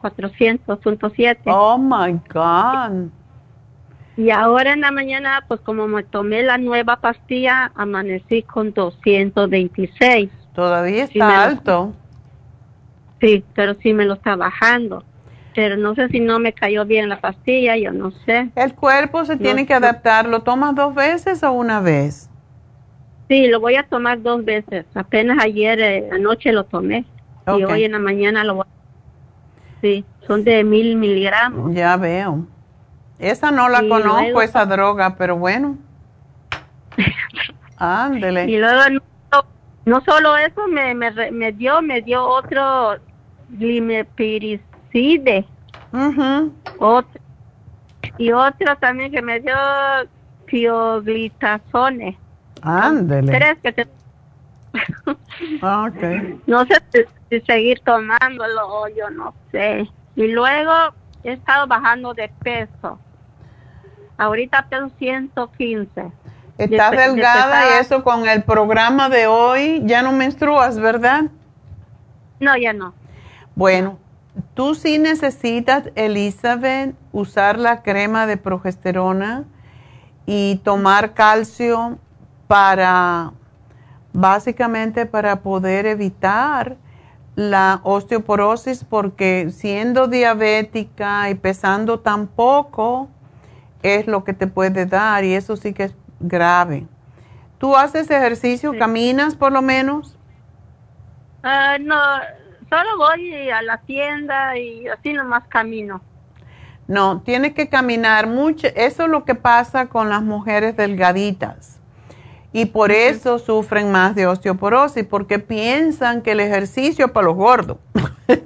400.7. Oh my God. Y ahora en la mañana, pues como me tomé la nueva pastilla, amanecí con 226. Todavía Sí, está lo- alto. Sí, pero sí me lo está bajando. Pero no sé si no me cayó bien la pastilla, yo no sé. El cuerpo se No, tiene que adaptar. ¿Lo tomas dos veces o una vez? Sí, lo voy a tomar dos veces. Apenas ayer eh, anoche lo tomé. Y hoy en la mañana lo voy a... Sí, son de mil miligramos. Ya veo. Esa no la Y conozco, luego- esa droga, pero bueno. Ándele. Y luego no, no solo eso, me, me, me dio, me dio otro limepiricide. Ujú. Otro, y otro también que me dio pioglitazone. Ándele. Tres que te- Ah, ok. no sé si, seguir tomándolo o yo no sé. Y luego he estado bajando de peso. Ahorita peso 115. Estás De- de delgada y pesar- eso con el programa de hoy ya no menstruas, ¿verdad? No, ya no. Bueno, tú sí necesitas, Elizabeth, usar la crema de progesterona y tomar calcio para, básicamente para poder evitar la osteoporosis, porque siendo diabética y pesando tan poco, es lo que te puede dar y eso sí que es grave. ¿Tú haces ejercicio, Sí. caminas por lo menos? Ah, no, solo voy a la tienda y así nomás camino. No, tienes que caminar mucho. Eso es lo que pasa con las mujeres delgaditas. Y por eso sufren más de osteoporosis, porque piensan que el ejercicio es para los gordos.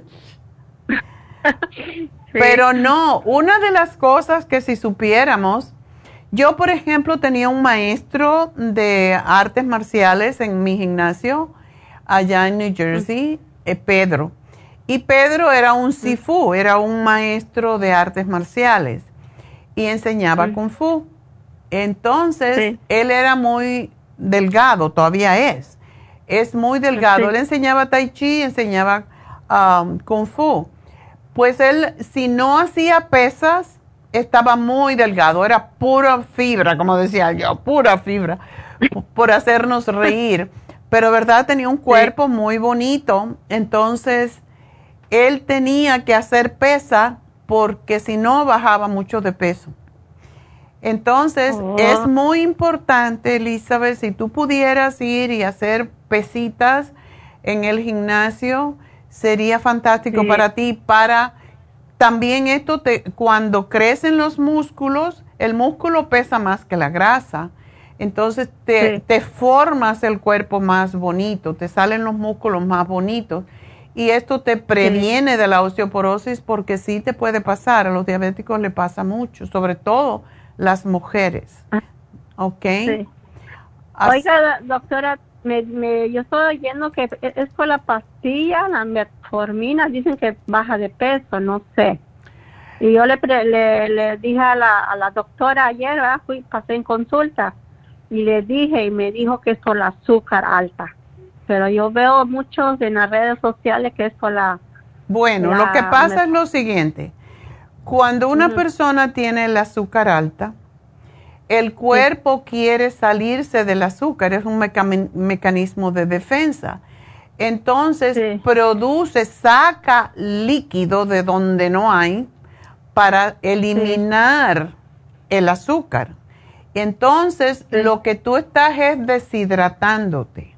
Pero no, una de las cosas que si supiéramos, yo por ejemplo tenía un maestro de artes marciales en mi gimnasio allá en New Jersey, eh, Pedro. Y Pedro era un sifu, era un maestro de artes marciales y enseñaba kung fu. Entonces, Sí. él era muy delgado, todavía es. Es muy delgado. Sí. Él enseñaba tai chi, enseñaba um, kung fu. Pues él, si no hacía pesas, estaba muy delgado, era pura fibra, como decía yo, pura fibra, por hacernos reír. Pero verdad, tenía un cuerpo muy bonito, entonces él tenía que hacer pesa porque si no bajaba mucho de peso. Entonces, Oh. es muy importante, Elizabeth, si tú pudieras ir y hacer pesitas en el gimnasio, sería fantástico Sí. para ti. Para también esto, te, cuando crecen los músculos, el músculo pesa más que la grasa. Entonces, te, Sí. te formas el cuerpo más bonito, te salen los músculos más bonitos. Y esto te previene de la osteoporosis porque sí te puede pasar, a los diabéticos le pasa mucho, sobre todo las mujeres. Ah. ¿Ok? Sí. Oiga, doctora, me, me, yo estoy oyendo que e- es por la pastilla, la metformina, dicen que baja de peso, no sé. Y yo le, pre- le, le dije a la, a la doctora ayer, ¿verdad? Fui, pasé en consulta, y le dije, y me dijo que es por la azúcar alta. Pero yo veo muchos en las redes sociales que es por la... Bueno, La lo que pasa es lo siguiente. Cuando una persona tiene el azúcar alta, el cuerpo quiere salirse del azúcar, es un mecanismo de defensa. Entonces Sí. produce, saca líquido de donde no hay para eliminar el azúcar. Entonces, lo que tú estás es deshidratándote.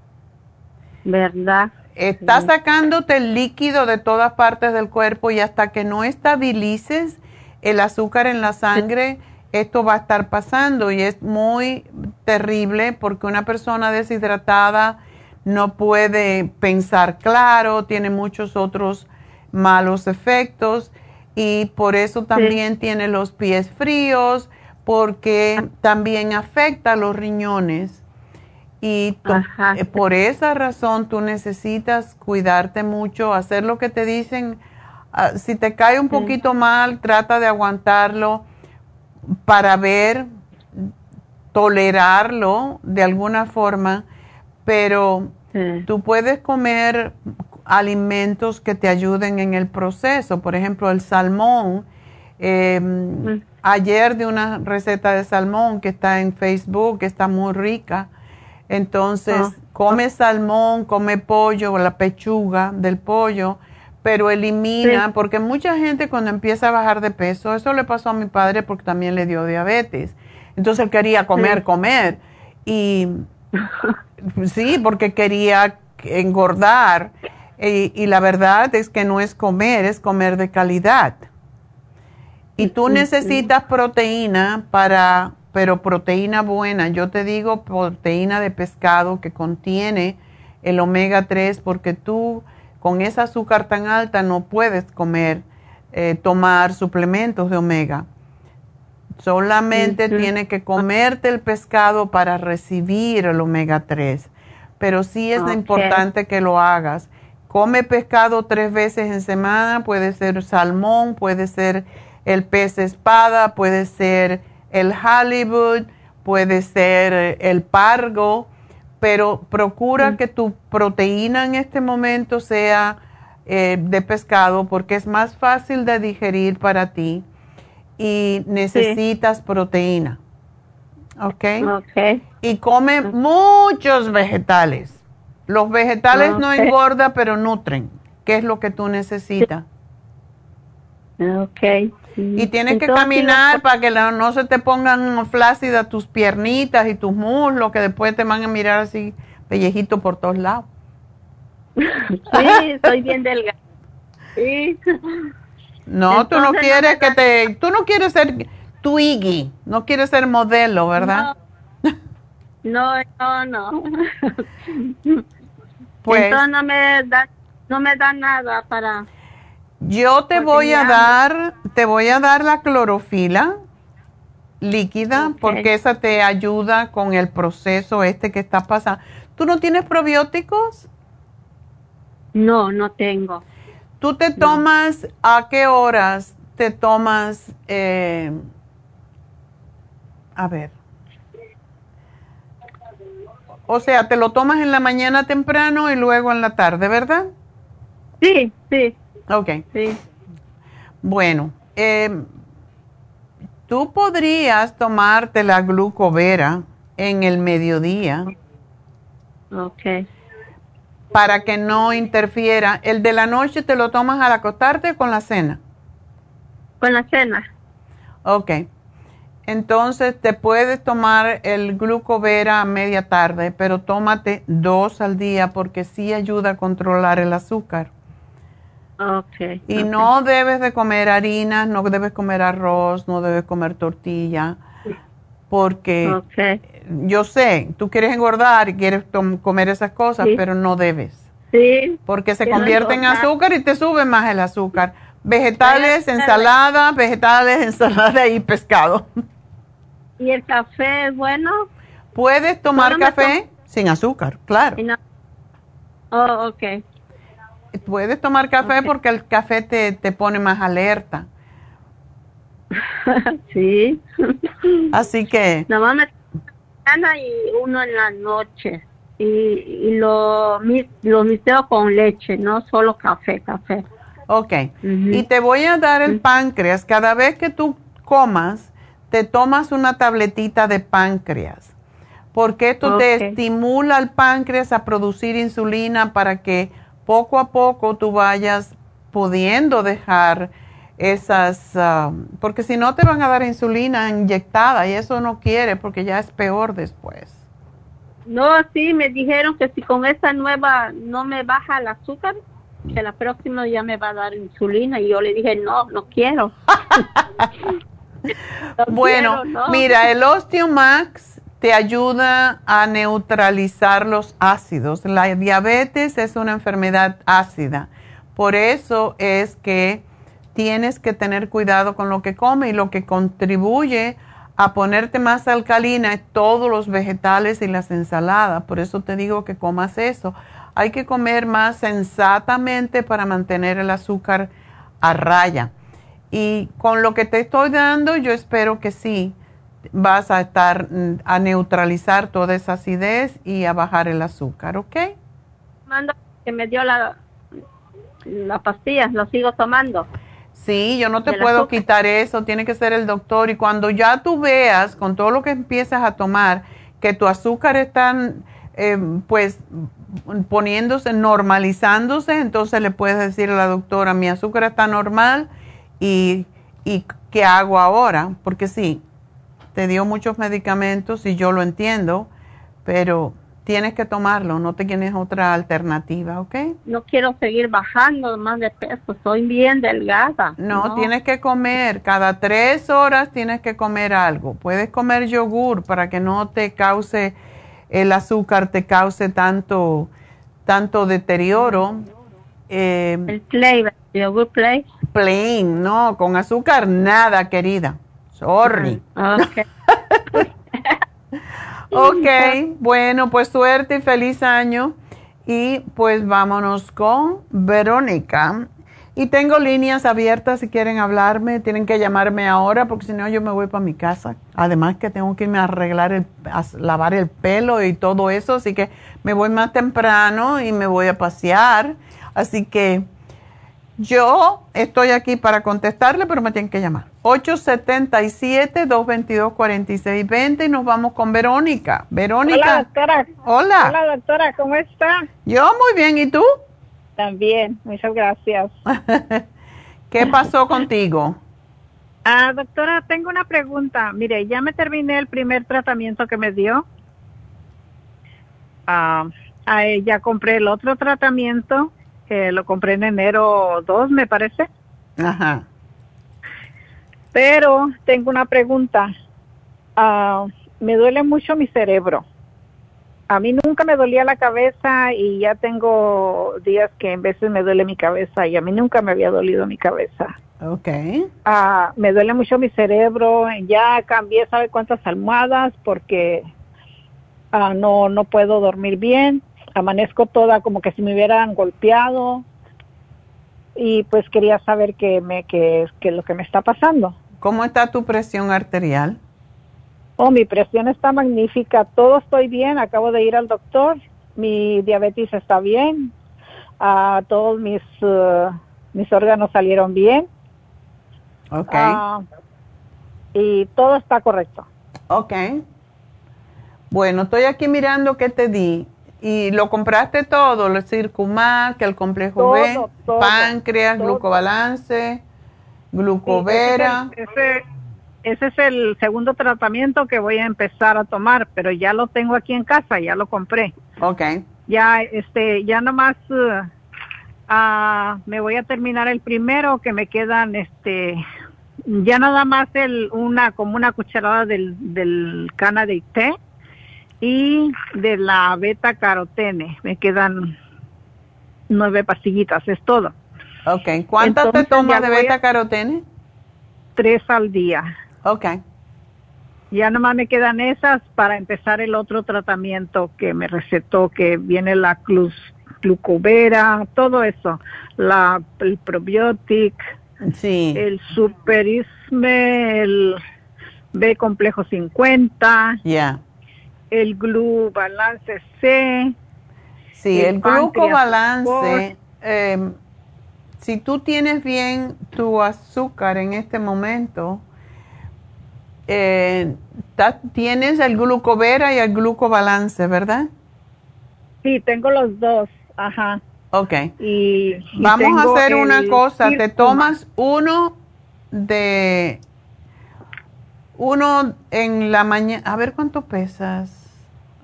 ¿Verdad? Estás sacándote el líquido de todas partes del cuerpo y hasta que no estabilices el azúcar en la sangre, esto va a estar pasando y es muy terrible porque una persona deshidratada no puede pensar claro, tiene muchos otros malos efectos y por eso también tiene los pies fríos porque ah. también afecta a los riñones y eh, por esa razón tú necesitas cuidarte mucho, hacer lo que te dicen. Ah, si te cae un poquito mal, trata de aguantarlo para ver, tolerarlo de alguna forma, pero tú puedes comer alimentos que te ayuden en el proceso. Por ejemplo, el salmón. Em, ayer de una receta de salmón que está en Facebook, que está muy rica. Entonces, ah. come salmón, come pollo, la pechuga del pollo, pero elimina, porque mucha gente cuando empieza a bajar de peso, eso le pasó a mi padre porque también le dio diabetes. Entonces él quería comer, comer. Y sí, porque quería engordar. Y, la verdad es que no es comer, es comer de calidad. Y tú necesitas proteína para, pero proteína buena. Yo te digo proteína de pescado que contiene el omega 3 porque tú con esa azúcar tan alta no puedes comer, eh, tomar suplementos de omega. Solamente tienes que comerte el pescado para recibir el omega 3. Pero sí es importante que lo hagas. Come pescado tres veces en semana, puede ser salmón, puede ser el pez espada, puede ser el Hollywood, puede ser el pargo, pero procura que tu proteína en este momento sea eh, de pescado porque es más fácil de digerir para ti y necesitas proteína. ¿Ok? Ok. Y come muchos vegetales. Los vegetales no engordan, pero nutren, ¿Qué es lo que tú necesitas. Ok. Y tienes que caminar para que no se te pongan flácidas tus piernitas y tus muslos, que después te van a mirar así pellejito por todos lados. Sí, soy bien delgada. Sí. No, tú no quieres que te, tú no quieres ser Twiggy, no quieres ser modelo, ¿verdad? No, no, no. Pues, Entonces no me da, no me da nada para. Yo te voy a dar, te voy a dar la clorofila líquida porque esa te ayuda con el proceso este que está pasando. ¿Tú no tienes probióticos? No, no tengo. ¿Tú te tomas, a qué horas te tomas, eh, a ver, o sea, te lo tomas en la mañana temprano y luego en la tarde, ¿verdad? Sí, sí. Ok. Sí. Bueno, em, tú podrías tomarte la glucovera en el mediodía. Ok para que no interfiera. ¿El de la noche te lo tomas al acostarte o con la cena? Con la cena. Ok. Entonces te puedes tomar el glucovera a media tarde, pero tómate dos al día porque sí ayuda a controlar el azúcar. Okay, y no debes de comer harinas, no debes comer arroz, no debes comer tortilla, porque yo sé, tú quieres engordar y quieres comer esas cosas, pero no debes. Sí. Porque se convierte en azúcar y te sube más el azúcar. Vegetales, ensalada, vegetales, ensalada y pescado. ¿Y el café es bueno? Puedes tomar café sin azúcar, claro. Oh, ok. Puedes tomar café porque el café te, te pone más alerta. sí. Así que... Nada más mañana y uno en la noche. Y, y lo, lo misteo con leche, no solo café, café. Ok. Y te voy a dar el páncreas. Cada vez que tú comas, te tomas una tabletita de páncreas. Porque esto te estimula al páncreas a producir insulina para que poco a poco tú vayas pudiendo dejar esas, ah, porque si no te van a dar insulina inyectada y eso no quiere porque ya es peor después. No, sí, me dijeron que si con esa nueva no me baja el azúcar, que la próxima ya me va a dar insulina y yo le dije, no, no quiero. bueno, mira, el Osteomax te ayuda a neutralizar los ácidos. La diabetes es una enfermedad ácida. Por eso es que tienes que tener cuidado con lo que come y lo que contribuye a ponerte más alcalina es todos los vegetales y las ensaladas. Por eso te digo que comas eso. Hay que comer más sensatamente para mantener el azúcar a raya. Y con lo que te estoy dando, yo espero que sí vas a estar mm, a neutralizar toda esa acidez y a bajar el azúcar, ¿ok? Mando que me dio la, la pastilla, lo sigo tomando. Sí, yo no te puedo quitar eso, tiene que ser el doctor. Y cuando ya tú veas, con todo lo que empiezas a tomar, que tu azúcar está, eh, pues, poniéndose, normalizándose, entonces le puedes decir a la doctora, mi azúcar está normal y, y ¿qué hago ahora? Porque sí, te dio muchos medicamentos y yo lo entiendo, pero tienes que tomarlo, no te tienes otra alternativa, ¿ok? No quiero seguir bajando más de peso, soy bien delgada. No, tienes que comer, cada tres horas tienes que comer algo. Puedes comer yogur para que no te cause, el azúcar te cause tanto, tanto deterioro. Eh, el play, el yogur play. Plain, no, con azúcar nada, querida. Sorry. Okay. ok, bueno, pues suerte y feliz año. Y pues vámonos con Verónica. Y tengo líneas abiertas si quieren hablarme, tienen que llamarme ahora porque si no yo me voy para mi casa. Además que tengo que irme a arreglar, el, a lavar el pelo y todo eso, así que me voy más temprano y me voy a pasear. Así que yo estoy aquí para contestarle, pero me tienen que llamar. 877-222-4620 y nos vamos con Verónica. Verónica. Hola, doctora. Hola. Hola, doctora, ¿cómo está? Yo muy bien, ¿y tú? También, muchas gracias. ¿Qué pasó contigo? Ah, doctora, tengo una pregunta. Mire, ya me terminé el primer tratamiento que me dio. Ah, ya compré el otro tratamiento que lo compré en enero 2, me parece. Ajá. Pero tengo una pregunta. Ah, me duele mucho mi cerebro. A mí nunca me dolía la cabeza y ya tengo días que en veces me duele mi cabeza y a mí nunca me había dolido mi cabeza. Ok. Ah, me duele mucho mi cerebro. Ya cambié, ¿sabe cuántas almohadas? Porque ah, no, no puedo dormir bien amanezco toda como que si me hubieran golpeado y pues quería saber qué me qué, es lo que me está pasando. ¿Cómo está tu presión arterial? Oh, mi presión está magnífica, todo estoy bien, acabo de ir al doctor, mi diabetes está bien, uh, todos mis uh, mis órganos salieron bien. Ok. Uh, y todo está correcto. Ok. Bueno, estoy aquí mirando qué te di. ¿Y lo compraste todo? ¿El Circumac, el complejo B, páncreas, glucobalance, glucovera? ese, es el segundo tratamiento que voy a empezar a tomar, pero ya lo tengo aquí en casa, ya lo compré. Ok. Ya, este, ya nomás uh, uh, me voy a terminar el primero, que me quedan, este, ya nada más el, una, como una cucharada del, del cana de té y de la beta carotene. Me quedan nueve pastillitas, es todo. Ok, ¿cuántas te tomas de beta carotene? Tres al día. Ok. Ya nomás me quedan esas para empezar el otro tratamiento que me recetó, que viene la clus, glucovera, todo eso, la, el probiotic, sí. el superisme, el B complejo 50. Ya el Glu Balance C. Sí, el, glucobalance, eh, si tú tienes bien tu azúcar en este momento, eh, tienes el glucovera y el glucobalance, ¿verdad? Sí, tengo los dos, ajá. Ok. Y, Vamos a hacer una cosa, te tomas uno de uno en la mañana, a ver cuánto pesas.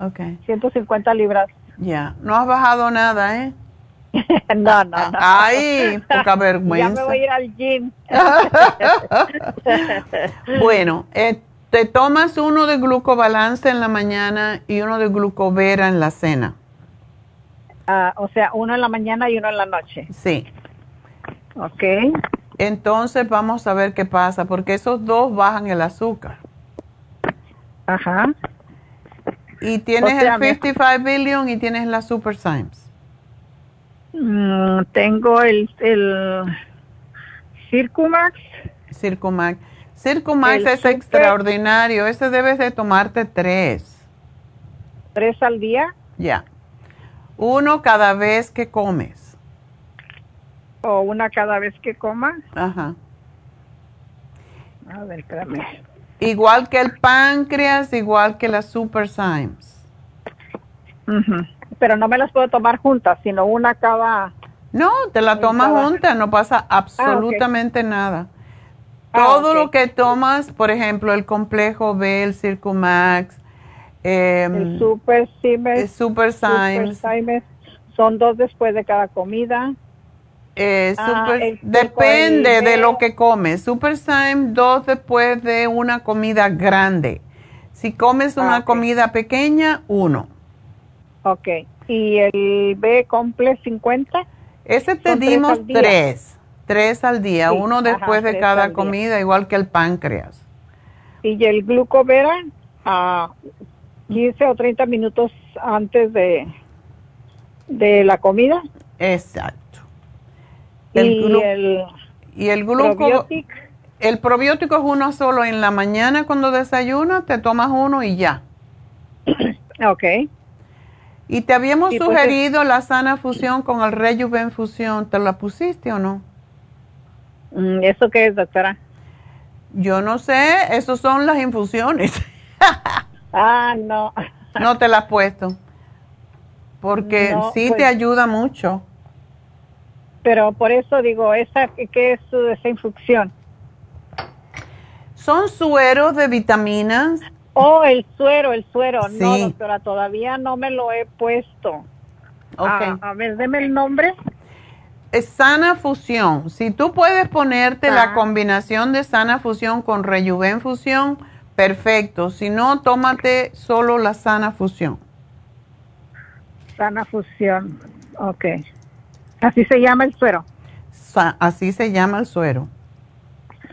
Ok. 150 libras. Ya, no has bajado nada, ¿eh? no, no, no. Ay, poca vergüenza. Ya me voy a ir al gym. bueno, eh, te tomas uno de glucobalance en la mañana y uno de glucovera en la cena. Ah, o sea, uno en la mañana y uno en la noche. Sí. Ok. Entonces vamos a ver qué pasa, porque esos dos bajan el azúcar. Ajá. Y tienes el 55 billion y tienes la Super Symes. Mm, tengo el, el Circumax. Circumax. Circumax es extraordinario. Ese debes de tomarte tres. ¿Tres al día? Ya. Uno cada vez que comes. ¿O una cada vez que coma? Ajá. A ver, espérame. Igual que el páncreas, igual que las Super Symes. Pero no me las puedo tomar juntas, sino una cada... No, te la tomas junta, no pasa ah, absolutamente nada. Ah, Todo lo que tomas, por ejemplo, el complejo B, el Circumax, eh, el Super Symes, Super Symes, son dos después de cada comida. Eh, ah, depende de lo que comes. Super Symes, dos después de una comida grande. Si comes una ah, comida pequeña, uno. Ok. ¿Y el B Complex 50? Ese te dimos tres. Tres al día, uno después de cada comida, igual que el páncreas. ¿Y el glucovera? a 15 o 30 minutos antes de, de la comida. Exacto. El y, el, y el probiótico. El probiótico es uno solo. En la mañana cuando desayunas te tomas uno y ya. ok. Y te habíamos pues, sugerido la sana fusión con el Rejuven fusión. ¿Te la pusiste o no? Mm, ¿Eso qué es, doctora? Yo no sé. Esas son las infusiones. ah, no. no te la has puesto. Porque sí te pues ayuda mucho. Pero por eso digo, ¿esa, ¿qué es esa infusión? Son sueros de vitaminas. Oh, el suero, el suero. No, doctora, todavía no me lo he puesto. Okay. a ver, deme el nombre. Es sana fusión. Si tú puedes ponerte la ah. combinación de sana fusión con rejuven fusión, perfecto. Si no, tómate solo la sana fusión. Sana fusión, ok. Así se llama el suero. así se llama el suero.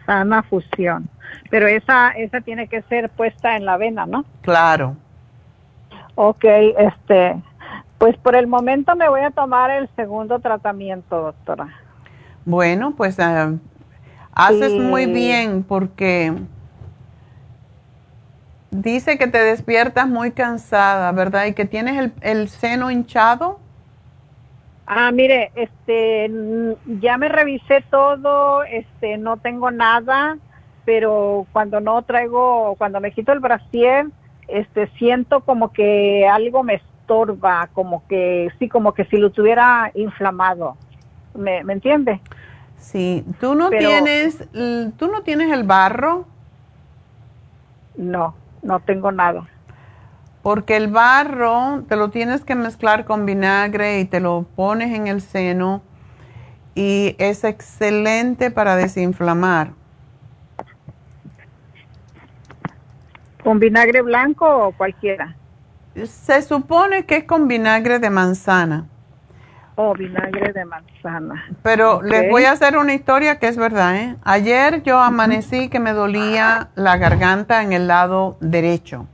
Sana fusión. Pero esa, esa tiene que ser puesta en la vena, ¿no? Claro. Ok, este, pues por el momento me voy a tomar el segundo tratamiento, doctora. Bueno, pues ah, haces muy bien porque dice que te despiertas muy cansada, ¿verdad? Y que tienes el, el seno hinchado. Ah, mire, este, ya me revisé todo, este, no tengo nada, pero cuando no traigo, cuando me quito el brasier, este, siento como que algo me estorba, como que, sí, como que si lo tuviera inflamado. ¿Me, ¿me entiende? Sí, tú no tienes, tú no tienes el barro. No, no tengo nada porque el barro te lo tienes que mezclar con vinagre y te lo pones en el seno y es excelente para desinflamar. ¿Con vinagre blanco o cualquiera? Se supone que es con vinagre de manzana. Oh, vinagre de manzana. Pero les voy a hacer una historia que es verdad. ¿eh? Ayer yo amanecí que me dolía la garganta en el lado derecho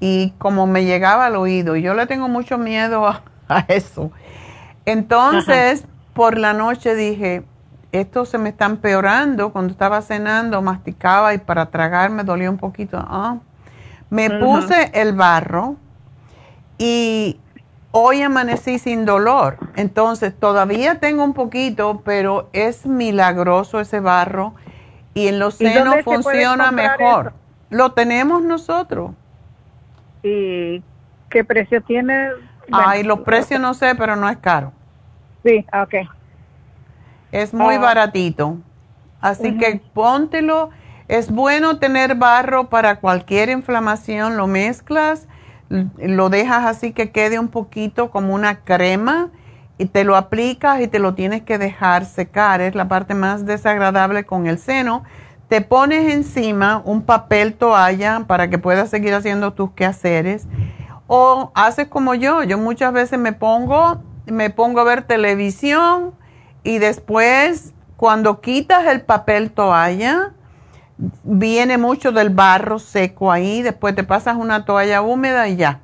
y como me llegaba al oído, yo le tengo mucho miedo a, eso. Entonces, por la noche dije, esto se me está empeorando. Cuando estaba cenando, masticaba y para tragar me dolía un poquito. Ah. Me puse el barro y hoy amanecí sin dolor. Entonces, todavía tengo un poquito, pero es milagroso ese barro y en los senos funciona mejor. Lo tenemos nosotros. ¿Y qué precio tiene? Ay, los precios no sé, pero no es caro. Sí, ok. Es muy ah. baratito. Así que póntelo. Es bueno tener barro para cualquier inflamación. Lo mezclas, lo dejas así que quede un poquito como una crema y te lo aplicas y te lo tienes que dejar secar. Es la parte más desagradable con el seno. Te pones encima un papel toalla para que puedas seguir haciendo tus quehaceres. O haces como yo. Yo muchas veces me pongo, me pongo a ver televisión y después cuando quitas el papel toalla, viene mucho del barro seco ahí, después te pasas una toalla húmeda y ya.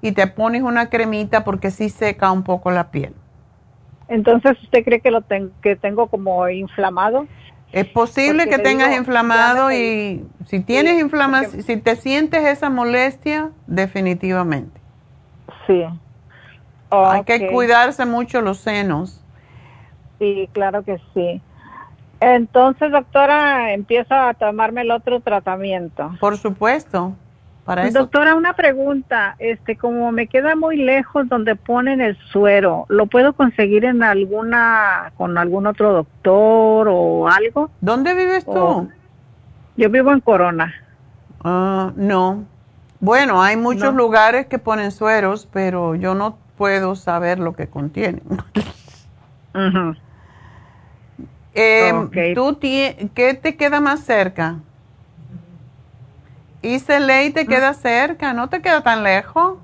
Y te pones una cremita porque sí seca un poco la piel. Entonces, ¿usted cree que lo que tengo como inflamado? Es posible que tengas inflamado y si tienes inflamación, si te sientes esa molestia, definitivamente. Sí. Hay que cuidarse mucho los senos. Sí, claro que sí. Entonces, doctora, empieza a tomarme el otro tratamiento. Por supuesto. Para eso. Doctora, una pregunta. Este, como me queda muy lejos donde ponen el suero, ¿lo puedo conseguir en alguna, con algún otro doctor o algo? ¿Dónde vives tú? yo vivo en Corona. Ah, no. Bueno, hay muchos lugares que ponen sueros, pero yo no puedo saber lo que contienen. Eh, ¿tú ¿Qué te queda más cerca? Ley te queda mm. cerca, no te queda tan lejos.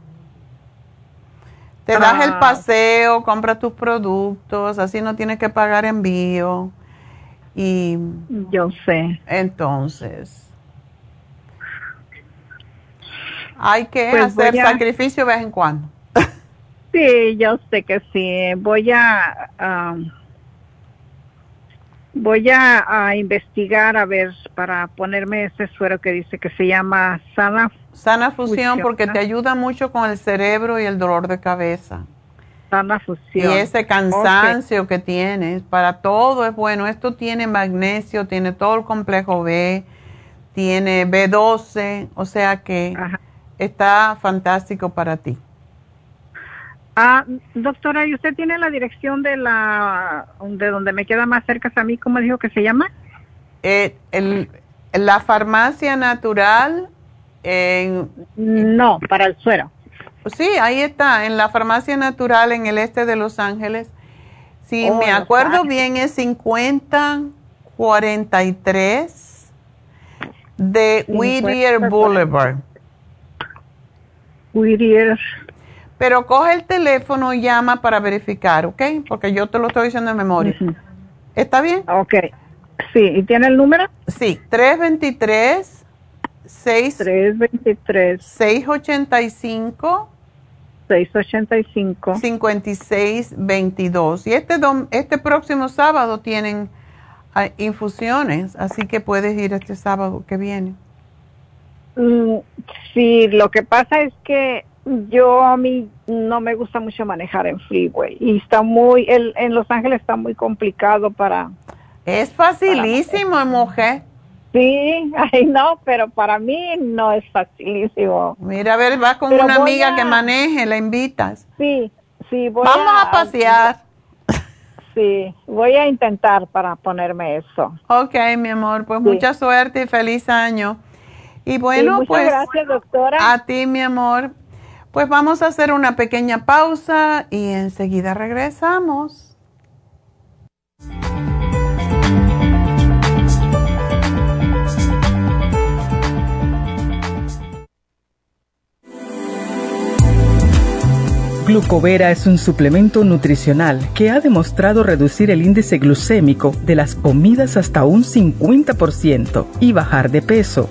Te das el ah. paseo, compras tus productos, así no tienes que pagar envío. Y yo sé. Entonces, hay que pues hacer sacrificio de vez en cuando. Sí, yo sé que sí. Voy a Voy a, investigar a ver para ponerme ese suero que dice que se llama Sana Sana Fusión porque te ayuda mucho con el cerebro y el dolor de cabeza. Sana Fusión. Y ese cansancio que tienes, para todo es bueno. Esto tiene magnesio, tiene todo el complejo B, tiene B12, o sea que está fantástico para ti. Ah, doctora, ¿y usted tiene la dirección de la de donde me queda más cerca a mí? ¿Cómo dijo que se llama? Eh, la farmacia natural. En, no, para el suero. Sí, ahí está, en la farmacia natural en el este de Los Ángeles. Si oh, me acuerdo bien, es 5043 de Whittier Boulevard. Whittier pero coge el teléfono y llama para verificar, ¿ok? Porque yo te lo estoy diciendo de memoria. ¿Está bien? Ok. Sí, ¿y tiene el número? Sí, 323 6 323 685 685 5622. Y este este próximo sábado tienen ah, infusiones, así que puedes ir este sábado que viene. Mm, sí, lo que pasa es que yo a mí no me gusta mucho manejar en freeway y está muy, el, en Los Ángeles está muy complicado para... Es facilísimo, mujer. Sí, ay no, pero para mí no es facilísimo. Mira, a ver, va con una amiga que maneje, la invitas. Sí, sí, voy Vamos a, pasear. Sí, voy a intentar para ponerme eso. Ok, mi amor, pues mucha suerte y feliz año. Y bueno, pues gracias, doctora. A ti, mi amor. Pues vamos a hacer una pequeña pausa y enseguida regresamos. Glucovera es un suplemento nutricional que ha demostrado reducir el índice glucémico de las comidas hasta un 50% y bajar de peso.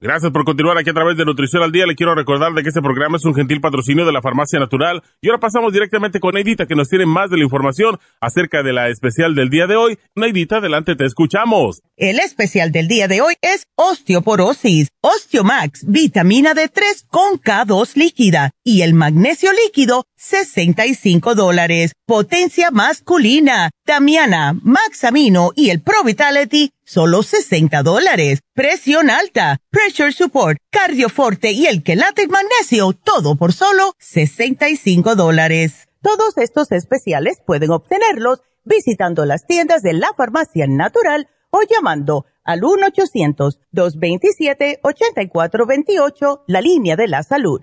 Gracias por continuar aquí a través de Nutrición al Día. Le quiero recordar de que este programa es un gentil patrocinio de la Farmacia Natural. Y ahora pasamos directamente con Neidita, que nos tiene más de la información acerca de la especial del día de hoy. Neidita, adelante, te escuchamos. El especial del día de hoy es osteoporosis, Osteomax, vitamina D3 con K2 líquida y el magnesio líquido, 65 dólares. Potencia masculina, Damiana, Max Amino y el Pro Vitality, solo 60 dólares. Presión alta, Pressure Support, Cardioforte y el Quelate Magnesio, todo por solo 65 dólares. Todos estos especiales pueden obtenerlos visitando las tiendas de la farmacia natural o llamando al 1-800-227-8428, la línea de la salud.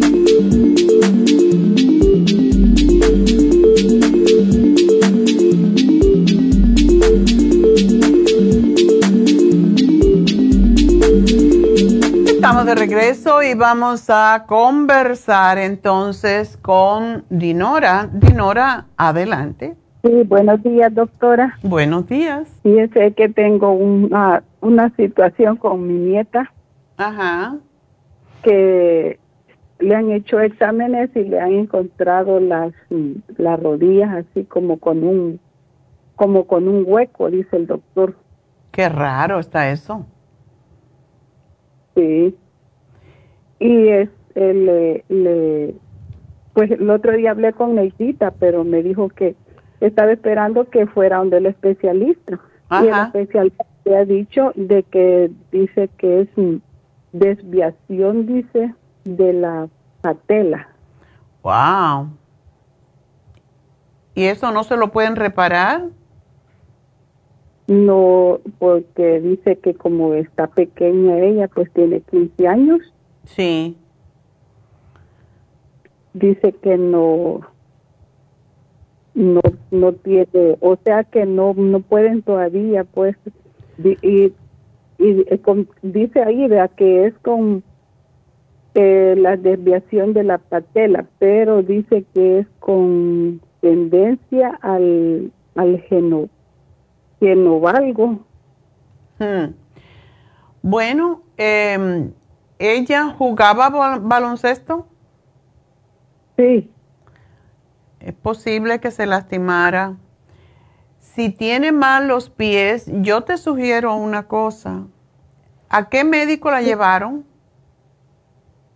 Estamos de regreso y vamos a conversar entonces con Dinora. Dinora, adelante. Sí, buenos días, doctora. Buenos días. Fíjese que tengo una, una situación con mi nieta. Ajá. Que le han hecho exámenes y le han encontrado las, las rodillas así como con un como con un hueco, dice el doctor. Qué raro está eso. Sí. Y es, le, le, pues el otro día hablé con Neidita, pero me dijo que estaba esperando que fuera donde el especialista. Y el especialista le ha dicho de que dice que es desviación, dice, de la patela. Wow. ¿Y eso no se lo pueden reparar? No, porque dice que como está pequeña ella, pues tiene 15 años. Sí. Dice que no, no, no tiene, o sea que no, no pueden todavía, pues, y, y, eh, dice ahí, vea, que es con eh, la desviación de la patela, pero dice que es con tendencia al, al geno que no valgo. Hmm. Bueno, eh, ¿ella jugaba baloncesto? Sí. Es posible que se lastimara. Si tiene mal los pies, yo te sugiero una cosa. ¿A qué médico la llevaron?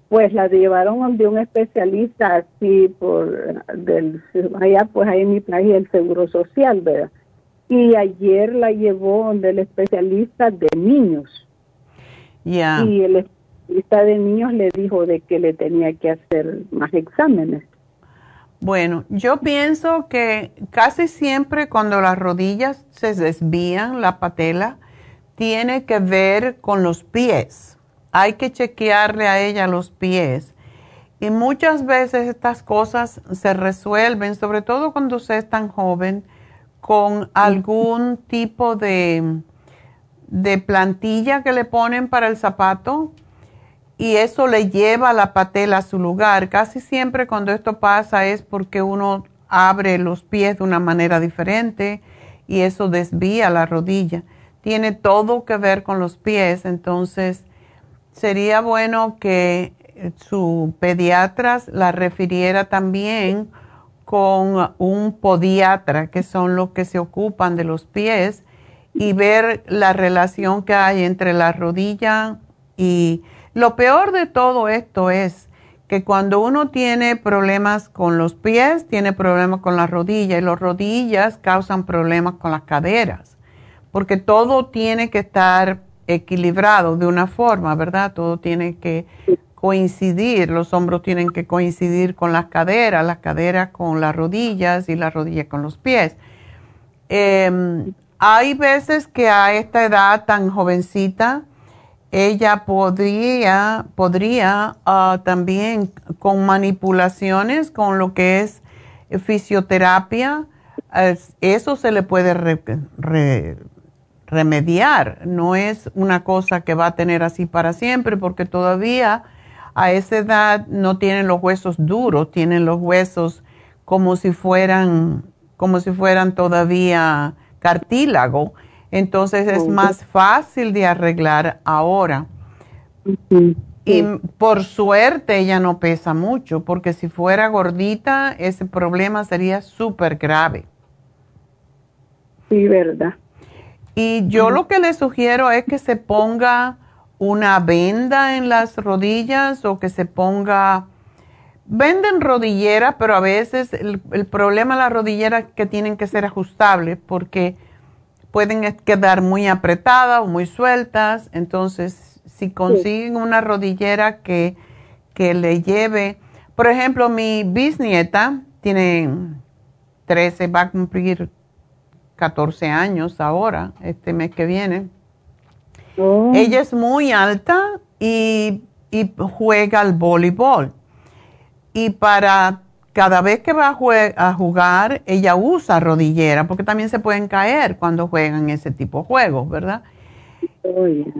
Pues la llevaron de un especialista así por del allá pues ahí en mi país el seguro social, ¿verdad? Y ayer la llevó donde el especialista de niños. Ya. Y el especialista de niños le dijo de que le tenía que hacer más exámenes. Bueno, yo pienso que casi siempre cuando las rodillas se desvían, la patela, tiene que ver con los pies. Hay que chequearle a ella los pies. Y muchas veces estas cosas se resuelven, sobre todo cuando usted es tan joven, con algún tipo de, de plantilla que le ponen para el zapato y eso le lleva la patela a su lugar. Casi siempre cuando esto pasa es porque uno abre los pies de una manera diferente y eso desvía la rodilla. Tiene todo que ver con los pies, entonces sería bueno que su pediatra la refiriera también con un podiatra, que son los que se ocupan de los pies, y ver la relación que hay entre la rodilla y lo peor de todo esto es que cuando uno tiene problemas con los pies, tiene problemas con la rodilla y las rodillas causan problemas con las caderas, porque todo tiene que estar equilibrado de una forma, ¿verdad? Todo tiene que coincidir, los hombros tienen que coincidir con las caderas, las caderas con las rodillas y las rodillas con los pies. Em, hay veces que a esta edad tan jovencita ella podría, podría ah, también con manipulaciones, con lo que es fisioterapia, eso se le puede remediar. No es una cosa que va a tener así para siempre, porque todavía a esa edad no tienen los huesos duros, tienen los huesos como si fueran, como si fueran todavía cartílago entonces es más fácil de arreglar ahora. Y por suerte ella no pesa mucho, porque si fuera gordita, ese problema sería súper grave. Sí, verdad. Y yo lo que le sugiero es que se ponga una venda en las rodillas o que se ponga... Venden rodilleras, pero a veces el, el problema de las rodilleras es que tienen que ser ajustables porque pueden quedar muy apretadas o muy sueltas. Entonces, si consiguen una rodillera que, que le lleve, por ejemplo, mi bisnieta tiene 13, va a cumplir 14 años ahora, este mes que viene. Oh. Ella es muy alta y, y juega al voleibol. Y para cada vez que va a, jugar, ella usa rodillera, porque también se pueden caer cuando juegan ese tipo de juegos, ¿verdad?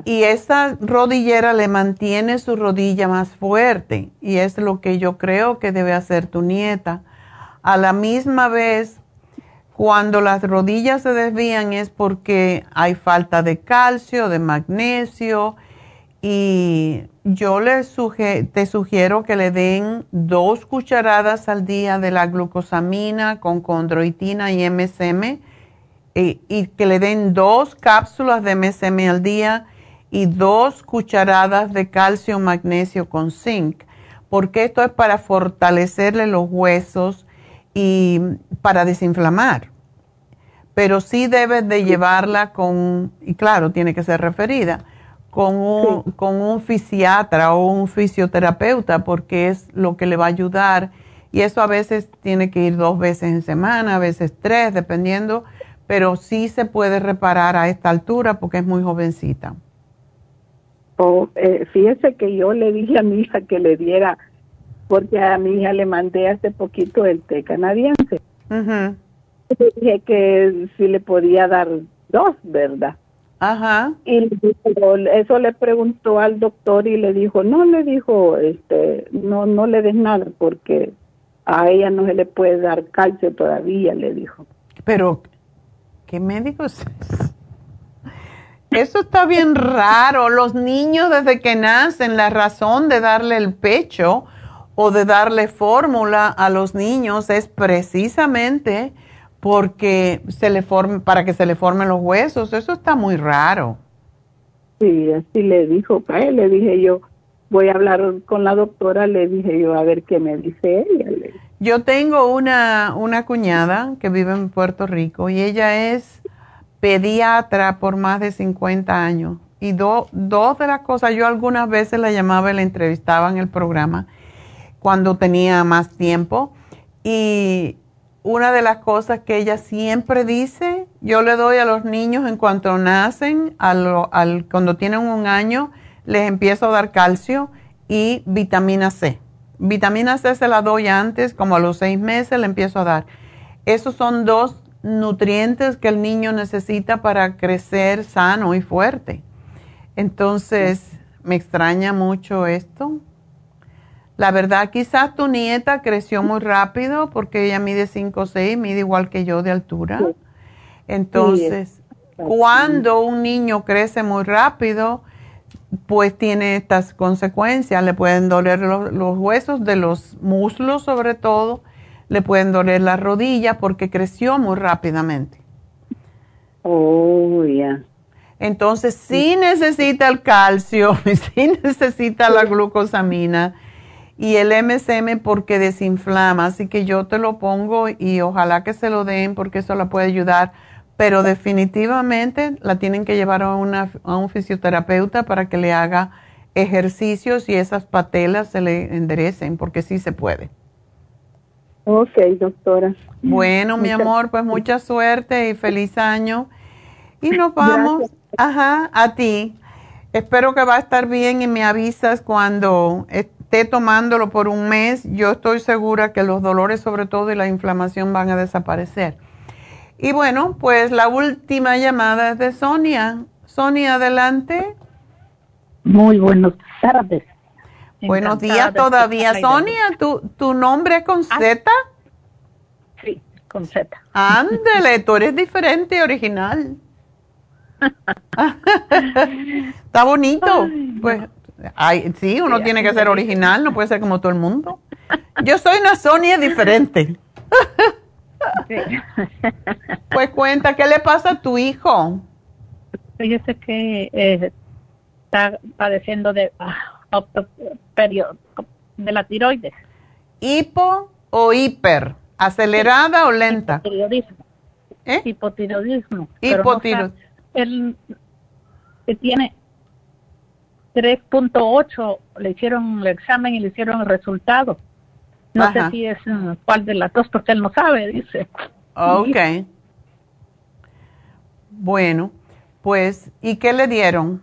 Y esa rodillera le mantiene su rodilla más fuerte y es lo que yo creo que debe hacer tu nieta. A la misma vez, cuando las rodillas se desvían es porque hay falta de calcio, de magnesio y yo te sugiero que le den dos cucharadas al día de la glucosamina con condroitina y MSM y, y que le den dos cápsulas de MSM al día y dos cucharadas de calcio magnesio con zinc, porque esto es para fortalecerle los huesos y para desinflamar. Pero sí debes de llevarla con, y claro, tiene que ser referida con un, con un fisiatra o un fisioterapeuta porque es lo que le va a ayudar. Y eso a veces tiene que ir dos veces en semana, a veces tres, dependiendo, pero sí se puede reparar a esta altura porque es muy jovencita. Oh, eh, fíjese que yo le dije a mi hija que le diera, porque a mi hija le mandé hace poquito el té canadiense. Le dije que si le podía dar dos, ¿verdad? Ajá. Y eso le preguntó al doctor y le dijo, no, le dijo, este, no, no le des nada porque a ella no se le puede dar calcio todavía, le dijo. Pero, ¿qué médico es eso? está bien raro. Los niños desde que nacen, la razón de darle el pecho o de darle fórmula a los niños es precisamente porque se le forme, para que se le formen los huesos. Eso está muy raro. Sí, así le dijo, pues, le dije yo, voy a hablar con la doctora, le dije yo a ver qué me dice ella. Yo tengo una, una cuñada que vive en Puerto Rico y ella es pediatra por más de 50 años. Y dos de las cosas, yo algunas veces la llamaba y la entrevistaba en el programa cuando tenía más tiempo. Y una de las cosas que ella siempre dice, yo le doy a los niños en cuanto nacen, al, cuando tienen un año, les empiezo a dar calcio y vitamina C. Vitamina C se la doy antes, como a los seis meses le empiezo a dar. Esos son dos nutrientes que el niño necesita para crecer sano y fuerte. Entonces, me extraña mucho esto. La verdad, quizás tu nieta creció muy rápido porque ella mide 5 o 6, mide igual que yo de altura. Entonces, cuando un niño crece muy rápido, pues tiene estas consecuencias. Le pueden doler los, huesos de los muslos sobre todo, le pueden doler las rodillas porque creció muy rápidamente. Oh, ya. Entonces, sí necesita el calcio, sí necesita la glucosamina y el MSM porque desinflama, así que yo te lo pongo y ojalá que se lo den porque eso la puede ayudar, pero definitivamente la tienen que llevar a, una, a un fisioterapeuta para que le haga ejercicios y esas patelas se le enderecen porque sí se puede. Ok, doctora. Bueno, mi amor, pues mucha suerte y feliz año. Y nos vamos, ajá, a ti. Espero que va a estar bien y me avisas cuando esté tomándolo por un mes. Yo estoy segura que los dolores sobre todo y la inflamación van a desaparecer. Y bueno, pues la última llamada es de Sonia. Sonia, adelante. Muy buenas tardes. Buenos días todavía. Sonia, ¿tu, ¿tu nombre es con Ah. Z? Sí, con Z. Ándele, tú eres diferente, original. Está bonito. Pues, ay, sí, uno Sí, tiene que ser original, no puede ser como todo el mundo. Yo soy una Sonia diferente. Pues cuenta, ¿qué le pasa a tu hijo? Fíjese que eh, está padeciendo de ah, de la tiroides. ¿Hipo o hiper? ¿Acelerada o lenta? Hipotiroidismo. ¿Eh? Hipotiroidismo. Pero no él que tiene 3.8, le hicieron el examen y le hicieron el resultado. No Ajá. sé si es mm, cuál de las dos, porque él no sabe, dice. Ok. Bueno, pues, ¿y qué le dieron?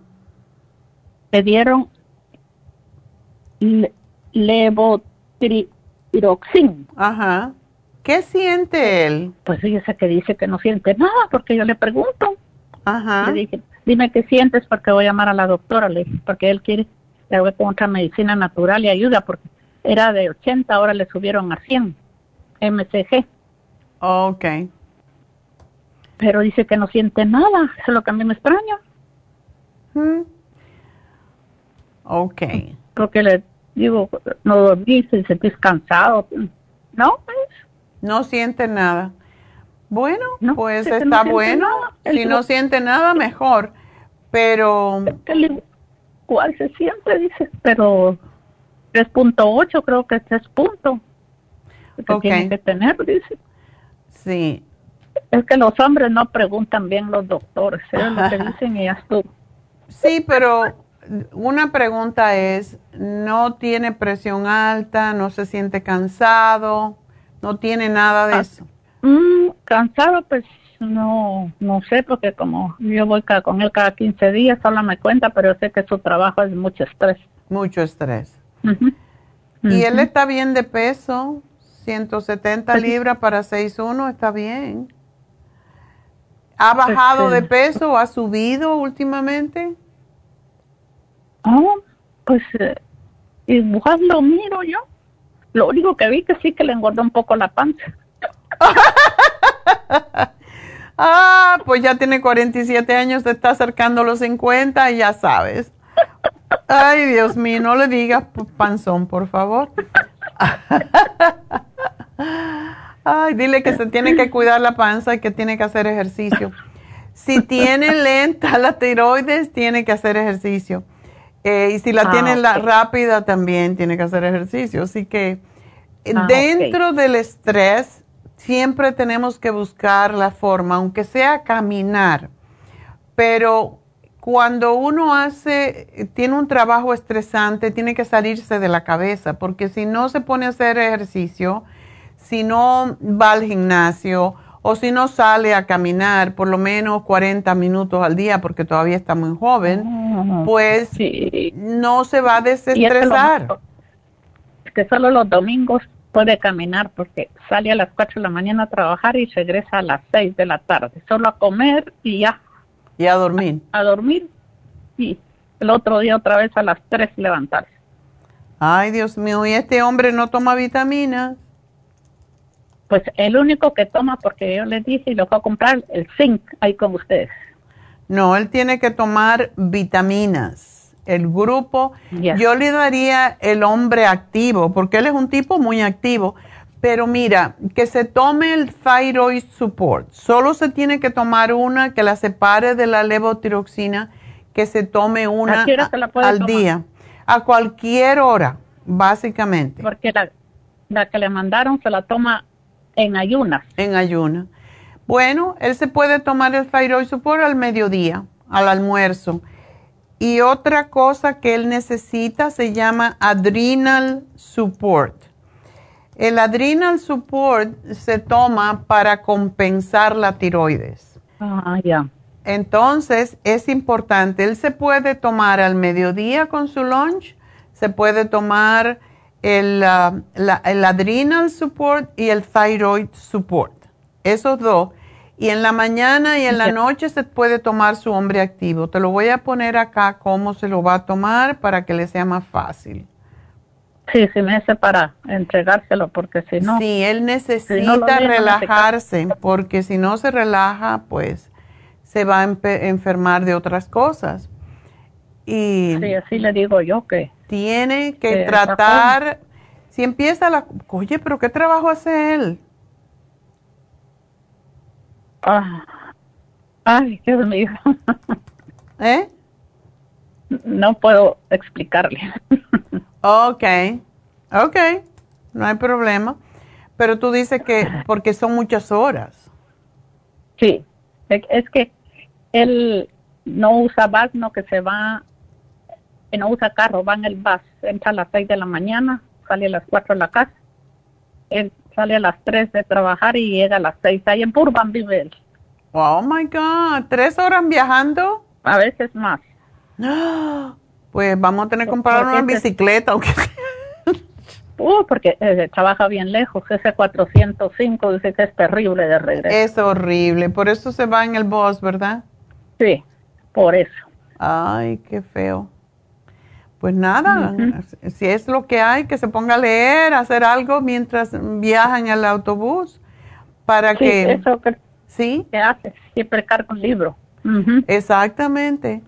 Le dieron le- levotiroxin. Ajá. ¿Qué siente él? Pues fíjese que dice que no siente nada, porque yo le pregunto. Ajá. Le dije, dime qué sientes, porque voy a llamar a la doctora, le dije, porque él quiere, le voy con otra medicina natural y ayuda, porque era de 80, ahora le subieron a 100, MCG. Ok. Pero dice que no siente nada, eso es lo que a mí me extraña, Mm. Ok. porque le digo, no dormís, te sentís cansado. No, pues, No siente nada. Bueno, pues está no bueno. Si no siente nada, mejor. Pero, igual se siente, dice, pero 3.8 creo que es 3 puntos. Que Ok. tiene que tener, dice. sí. Es que los hombres no preguntan bien los doctores, es lo que dicen y ya estuvo. Sí, pero una pregunta es, ¿no tiene presión alta? ¿No se siente cansado? ¿No tiene nada de Ah, eso? Mm, cansado, pues no, no sé, porque como yo voy ca- con él cada 15 días, solo me cuenta, pero sé que su trabajo es mucho estrés. Mucho estrés. Y él está bien de peso, 170 Pues sí. libras para 6'1, está bien. ¿Ha bajado Este- de peso o ha subido últimamente? Ah, pues eh, igual lo miro yo. Lo único que vi que sí que le engordó un poco la panza. Ah, pues ya tiene 47 años, se está acercando los 50 y ya sabes. Ay, Dios mío, no le digas panzón, por favor. Ay, dile que se tiene que cuidar la panza y que tiene que hacer ejercicio. Si tiene lenta la tiroides, tiene que hacer ejercicio. Eh, y si la Ah, tiene la rápida, también tiene que hacer ejercicio. Así que eh, Ah, dentro del estrés, siempre tenemos que buscar la forma, aunque sea caminar. Pero cuando uno hace, tiene un trabajo estresante, tiene que salirse de la cabeza, porque si no se pone a hacer ejercicio, si no va al gimnasio o si no sale a caminar por lo menos 40 minutos al día, porque todavía está muy joven, pues no se va a es que, lo- desestresar. que solo los domingos puede caminar porque sale a las 4 de la mañana a trabajar y regresa a las 6 de la tarde. Solo a comer y ya. Y a dormir. A dormir. Y el otro día otra vez a las 3 levantarse. Ay, Dios mío, y este hombre no toma vitaminas. Pues el único que toma, porque yo le dije y lo fue a comprar, el zinc ahí con ustedes. No, él tiene que tomar vitaminas. El grupo, yo le daría el hombre activo, porque él es un tipo muy activo. Pero mira, que se tome el thyroid support. Solo se tiene que tomar una que la separe de la levotiroxina, que se tome una ¿A qué hora se la puede al tomar? día. A cualquier hora, básicamente. Porque la, la que le mandaron se la toma en ayunas. En ayuna. Bueno, él se puede tomar el thyroid support al mediodía, al almuerzo. Y otra cosa que él necesita se llama adrenal support. El adrenal support se toma para compensar la tiroides. Ah, ya. entonces es importante, él se puede tomar al mediodía con su lunch, se puede tomar el, ah, la- el adrenal support y el thyroid support, esos dos. Y en la mañana y en la noche se puede tomar su hombre activo. Te lo voy a poner acá cómo se lo va a tomar para que le sea más fácil. Sí, sí me hace para entregárselo porque si no... Sí, él necesita si no no relajarse, porque si no se relaja, pues se va a enfermar de otras cosas. Y Sí, así le digo yo que... tiene que que tratar, si empieza la... Oye, pero ¿qué trabajo hace él? Ah, ay, Dios mío. ¿Eh? No puedo explicarle. Ok, ok, no hay problema. Pero tú dices que porque son muchas horas. Sí, es que él no usa bus, no que se va, que no usa carro, va en el bus, entra a las seis de la mañana, sale a las cuatro de la casa, él sale a las tres de trabajar y llega a las seis, ahí en Burbank vive él, Oh my God, ¿tres horas viajando? a veces más. Pues vamos a tener que comprar una bicicleta. aunque Uh, porque eh, trabaja bien lejos, ese 405 dice que es terrible de regreso. Es horrible, por eso se va en el bus, ¿verdad? Sí, por eso. Ay, qué feo. Pues nada, si es lo que hay, que se ponga a leer, a hacer algo mientras viaja en el autobús, para Sí, que... eso que, ¿Sí? que hace, siempre carga un libro. Exactamente.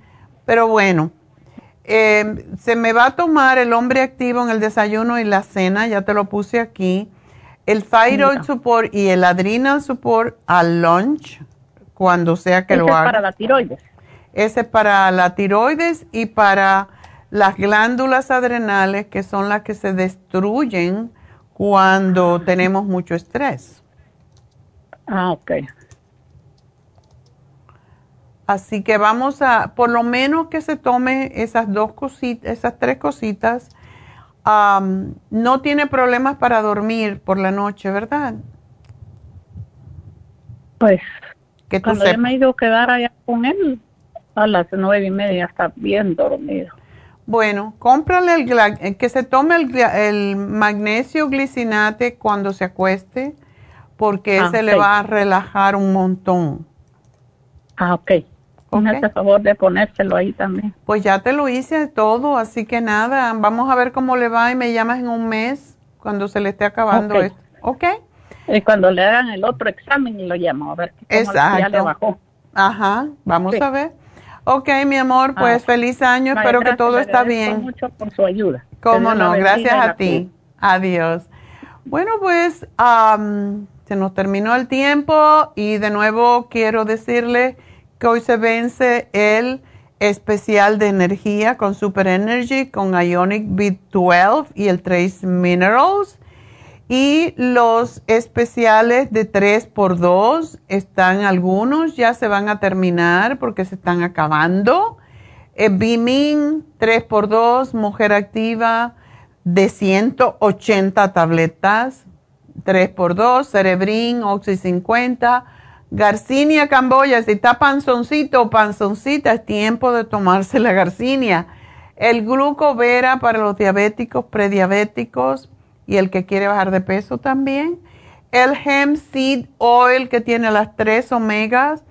Pero bueno, eh, se me va a tomar el hombre activo en el desayuno y la cena, ya te lo puse aquí. El thyroid Mira. support y el adrenal support al lunch, cuando sea que Ese lo es haga. para la tiroides. Ese es para la tiroides y para las glándulas adrenales, que son las que se destruyen cuando tenemos mucho estrés. Ah, ok. Así que vamos a, por lo menos que se tome esas dos cositas, esas tres cositas. Am, no tiene problemas para dormir por la noche, ¿verdad? Pues Que cuando yo me he ido a quedar allá con él, a las nueve y media está bien dormido. Bueno, cómprale el, eh, que se tome el, magnesio glicinate cuando se acueste, porque Ah, ese le va a relajar un montón. Ah, ok. Me hace favor de ponérselo ahí también. Pues ya te lo hice todo, así que nada, vamos a ver cómo le va y me llamas en un mes cuando se le esté acabando Ok. esto. ¿Ok? Y cuando le hagan el otro examen lo llamo a ver cómo ya le Exacto. bajó. Ajá, vamos Sí. a ver. Ok, mi amor, pues Ah. feliz año, espero que todo está bien. mucho por su ayuda. Cómo no, gracias a ti. Adiós. Bueno, pues am, se nos terminó el tiempo y de nuevo quiero decirle que hoy se vence el especial de energía con Super Energy, con Ionic B12 y el Trace Minerals. Y los especiales de 3x2 están algunos, ya se van a terminar porque se están acabando. Eh, Bimin 3x2, mujer activa de 180 tabletas, 3x2, Cerebrin, Oxy 50, Garcinia Camboya, si está panzoncito o panzoncita, es tiempo de tomarse la Garcinia. El glucovera para los diabéticos, prediabéticos y el que quiere bajar de peso también. El hemp seed oil que tiene las tres omegas.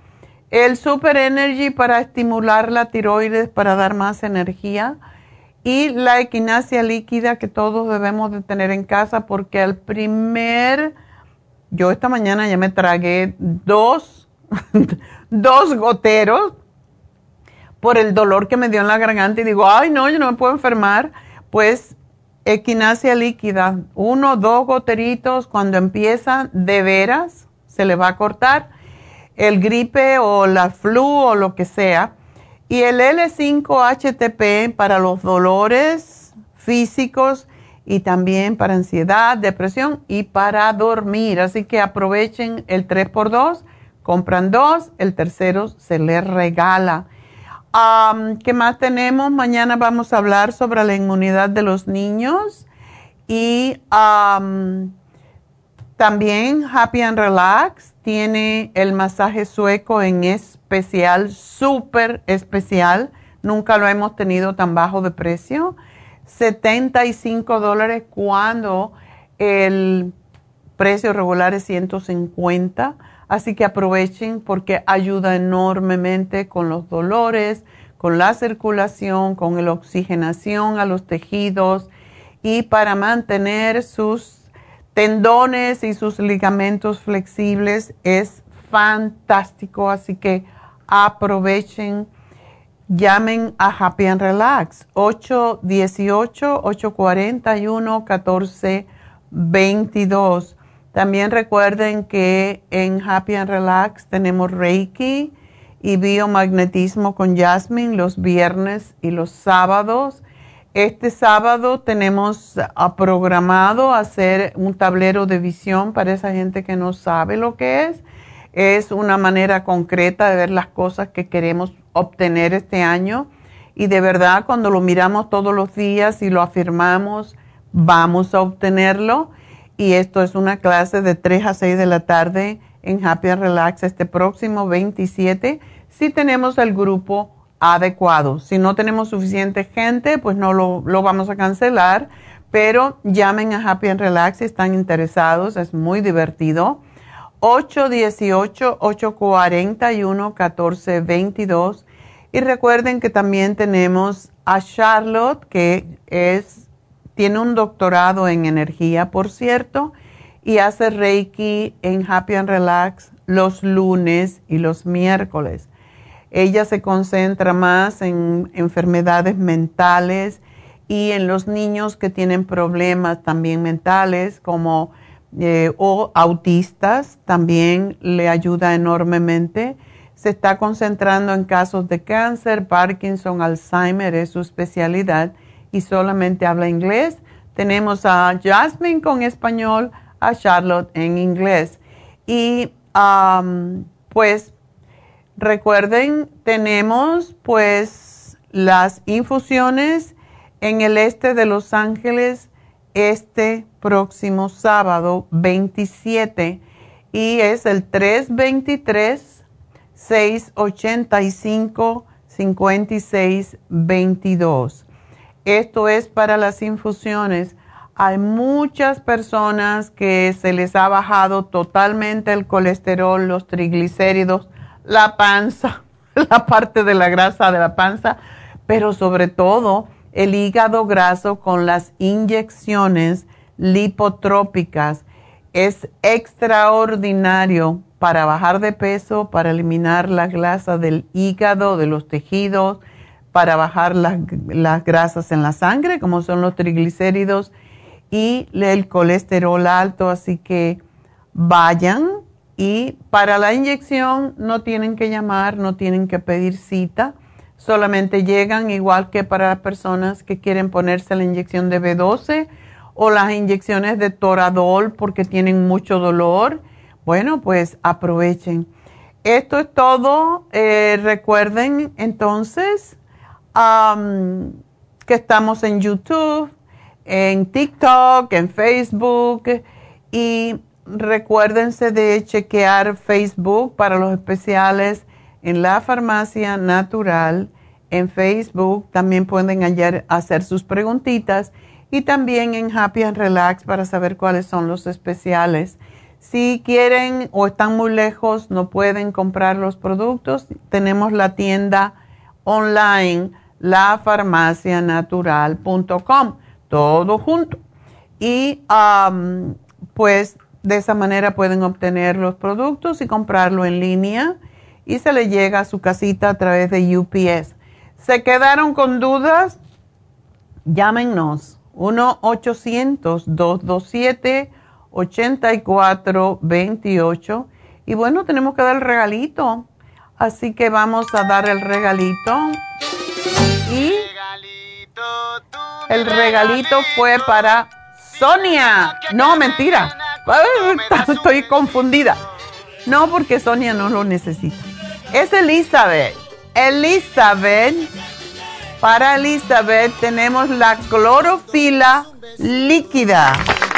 El super energy para estimular la tiroides para dar más energía. Y la equinacia líquida que todos debemos de tener en casa porque al primer, yo esta mañana ya me tragué dos, dos goteros por el dolor que me dio en la garganta y digo, ay no, yo no me puedo enfermar. Pues equinacia líquida, uno, dos goteritos, cuando empieza de veras, se le va a cortar el gripe o la flu o lo que sea. Y el L5-HTP para los dolores físicos y también para ansiedad, depresión y para dormir. Así que aprovechen el 3x2, compran dos, el tercero se les regala. ¿Qué más tenemos? Mañana vamos a hablar sobre la inmunidad de los niños y am, También Happy and Relax tiene el masaje sueco en especial, súper especial. Nunca lo hemos tenido tan bajo de precio. 75 dólares cuando el precio regular es 150. Así que aprovechen porque ayuda enormemente con los dolores, con la circulación, con la oxigenación a los tejidos y para mantener sus tendones y sus ligamentos flexibles es fantástico. Así que aprovechen, llamen a Happy and Relax 818-841-1422. También recuerden que en Happy and Relax tenemos Reiki y biomagnetismo con Jasmine los viernes y los sábados. Este sábado tenemos programado hacer un tablero de visión para esa gente que no sabe lo que es. Es una manera concreta de ver las cosas que queremos obtener este año. Y de verdad, cuando lo miramos todos los días y lo afirmamos, vamos a obtenerlo. Y esto es una clase de 3 a 6 de la tarde en Happy Relax este próximo 27 si tenemos el grupo adecuado. Si no tenemos suficiente gente, pues no lo, vamos a cancelar, pero llamen a Happy and Relax si están interesados, es muy divertido. 818-841-1422. Y recuerden que también tenemos a Charlotte, que es, tiene un doctorado en energía, por cierto, y hace Reiki en Happy and Relax los lunes y los miércoles. Ella se concentra más en enfermedades mentales y en los niños que tienen problemas también mentales como eh, o autistas también le ayuda enormemente. Se está concentrando en casos de cáncer, Parkinson, Alzheimer es su especialidad y solamente habla inglés. Tenemos a Jasmine con español, a Charlotte en inglés. Y pues Recuerden, tenemos pues las infusiones en el este de Los Ángeles este próximo sábado 27 y es el 323 685 5622. Esto es para las infusiones. Hay muchas personas que se les ha bajado totalmente el colesterol, los triglicéridos la panza, la parte de la grasa de la panza, pero sobre todo el hígado graso con las inyecciones lipotrópicas. Es extraordinario para bajar de peso, para eliminar la grasa del hígado, de los tejidos, para bajar las, grasas en la sangre, como son los triglicéridos y el colesterol alto. Así que vayan y para la inyección no tienen que llamar, no tienen que pedir cita, solamente llegan igual que para las personas que quieren ponerse la inyección de B12 o las inyecciones de Toradol porque tienen mucho dolor. Bueno, pues aprovechen. Esto es todo. Eh, recuerden entonces que estamos en YouTube, en TikTok, en Facebook y recuérdense de chequear Facebook para los especiales en la farmacia natural. En Facebook también pueden hacer sus preguntitas y también en Happy and Relax para saber cuáles son los especiales. Si quieren o están muy lejos, no pueden comprar los productos, tenemos la tienda online lafarmacianatural.com, todo junto. Y um, pues de esa manera pueden obtener los productos y comprarlo en línea y se le llega a su casita a través de UPS. ¿Se quedaron con dudas? Llámenos 1-800-227-8428. Y bueno, tenemos que dar el regalito. Así que vamos a dar el regalito. El regalito fue para Sonia. No, mentira estoy confundida. No, porque Sonia no lo necesita. Es Elizabeth. Elizabeth. Para Elizabeth tenemos la clorofila líquida.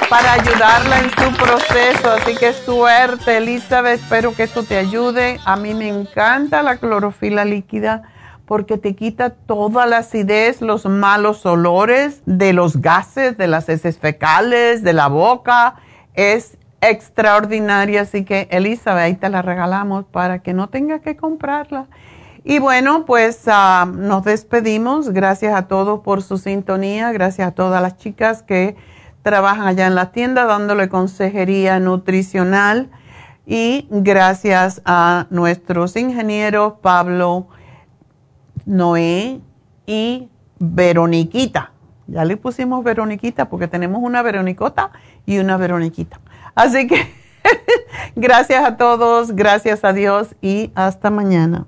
para ayudarla en su proceso. Así que suerte, Elizabeth. Espero que esto te ayude. A mí me encanta la clorofila líquida porque te quita toda la acidez, los malos olores de los gases, de las heces fecales, de la boca. Es extraordinaria, así que Elizabeth, ahí te la regalamos para que no tengas que comprarla. Y bueno, pues ah, nos despedimos. Gracias a todos por su sintonía. Gracias a todas las chicas que trabajan allá en la tienda dándole consejería nutricional. Y gracias a nuestros ingenieros Pablo, Noé y Veroniquita. Ya le pusimos Veroniquita porque tenemos una Veronicota y una Veroniquita. Así que gracias a todos, gracias a Dios y hasta mañana.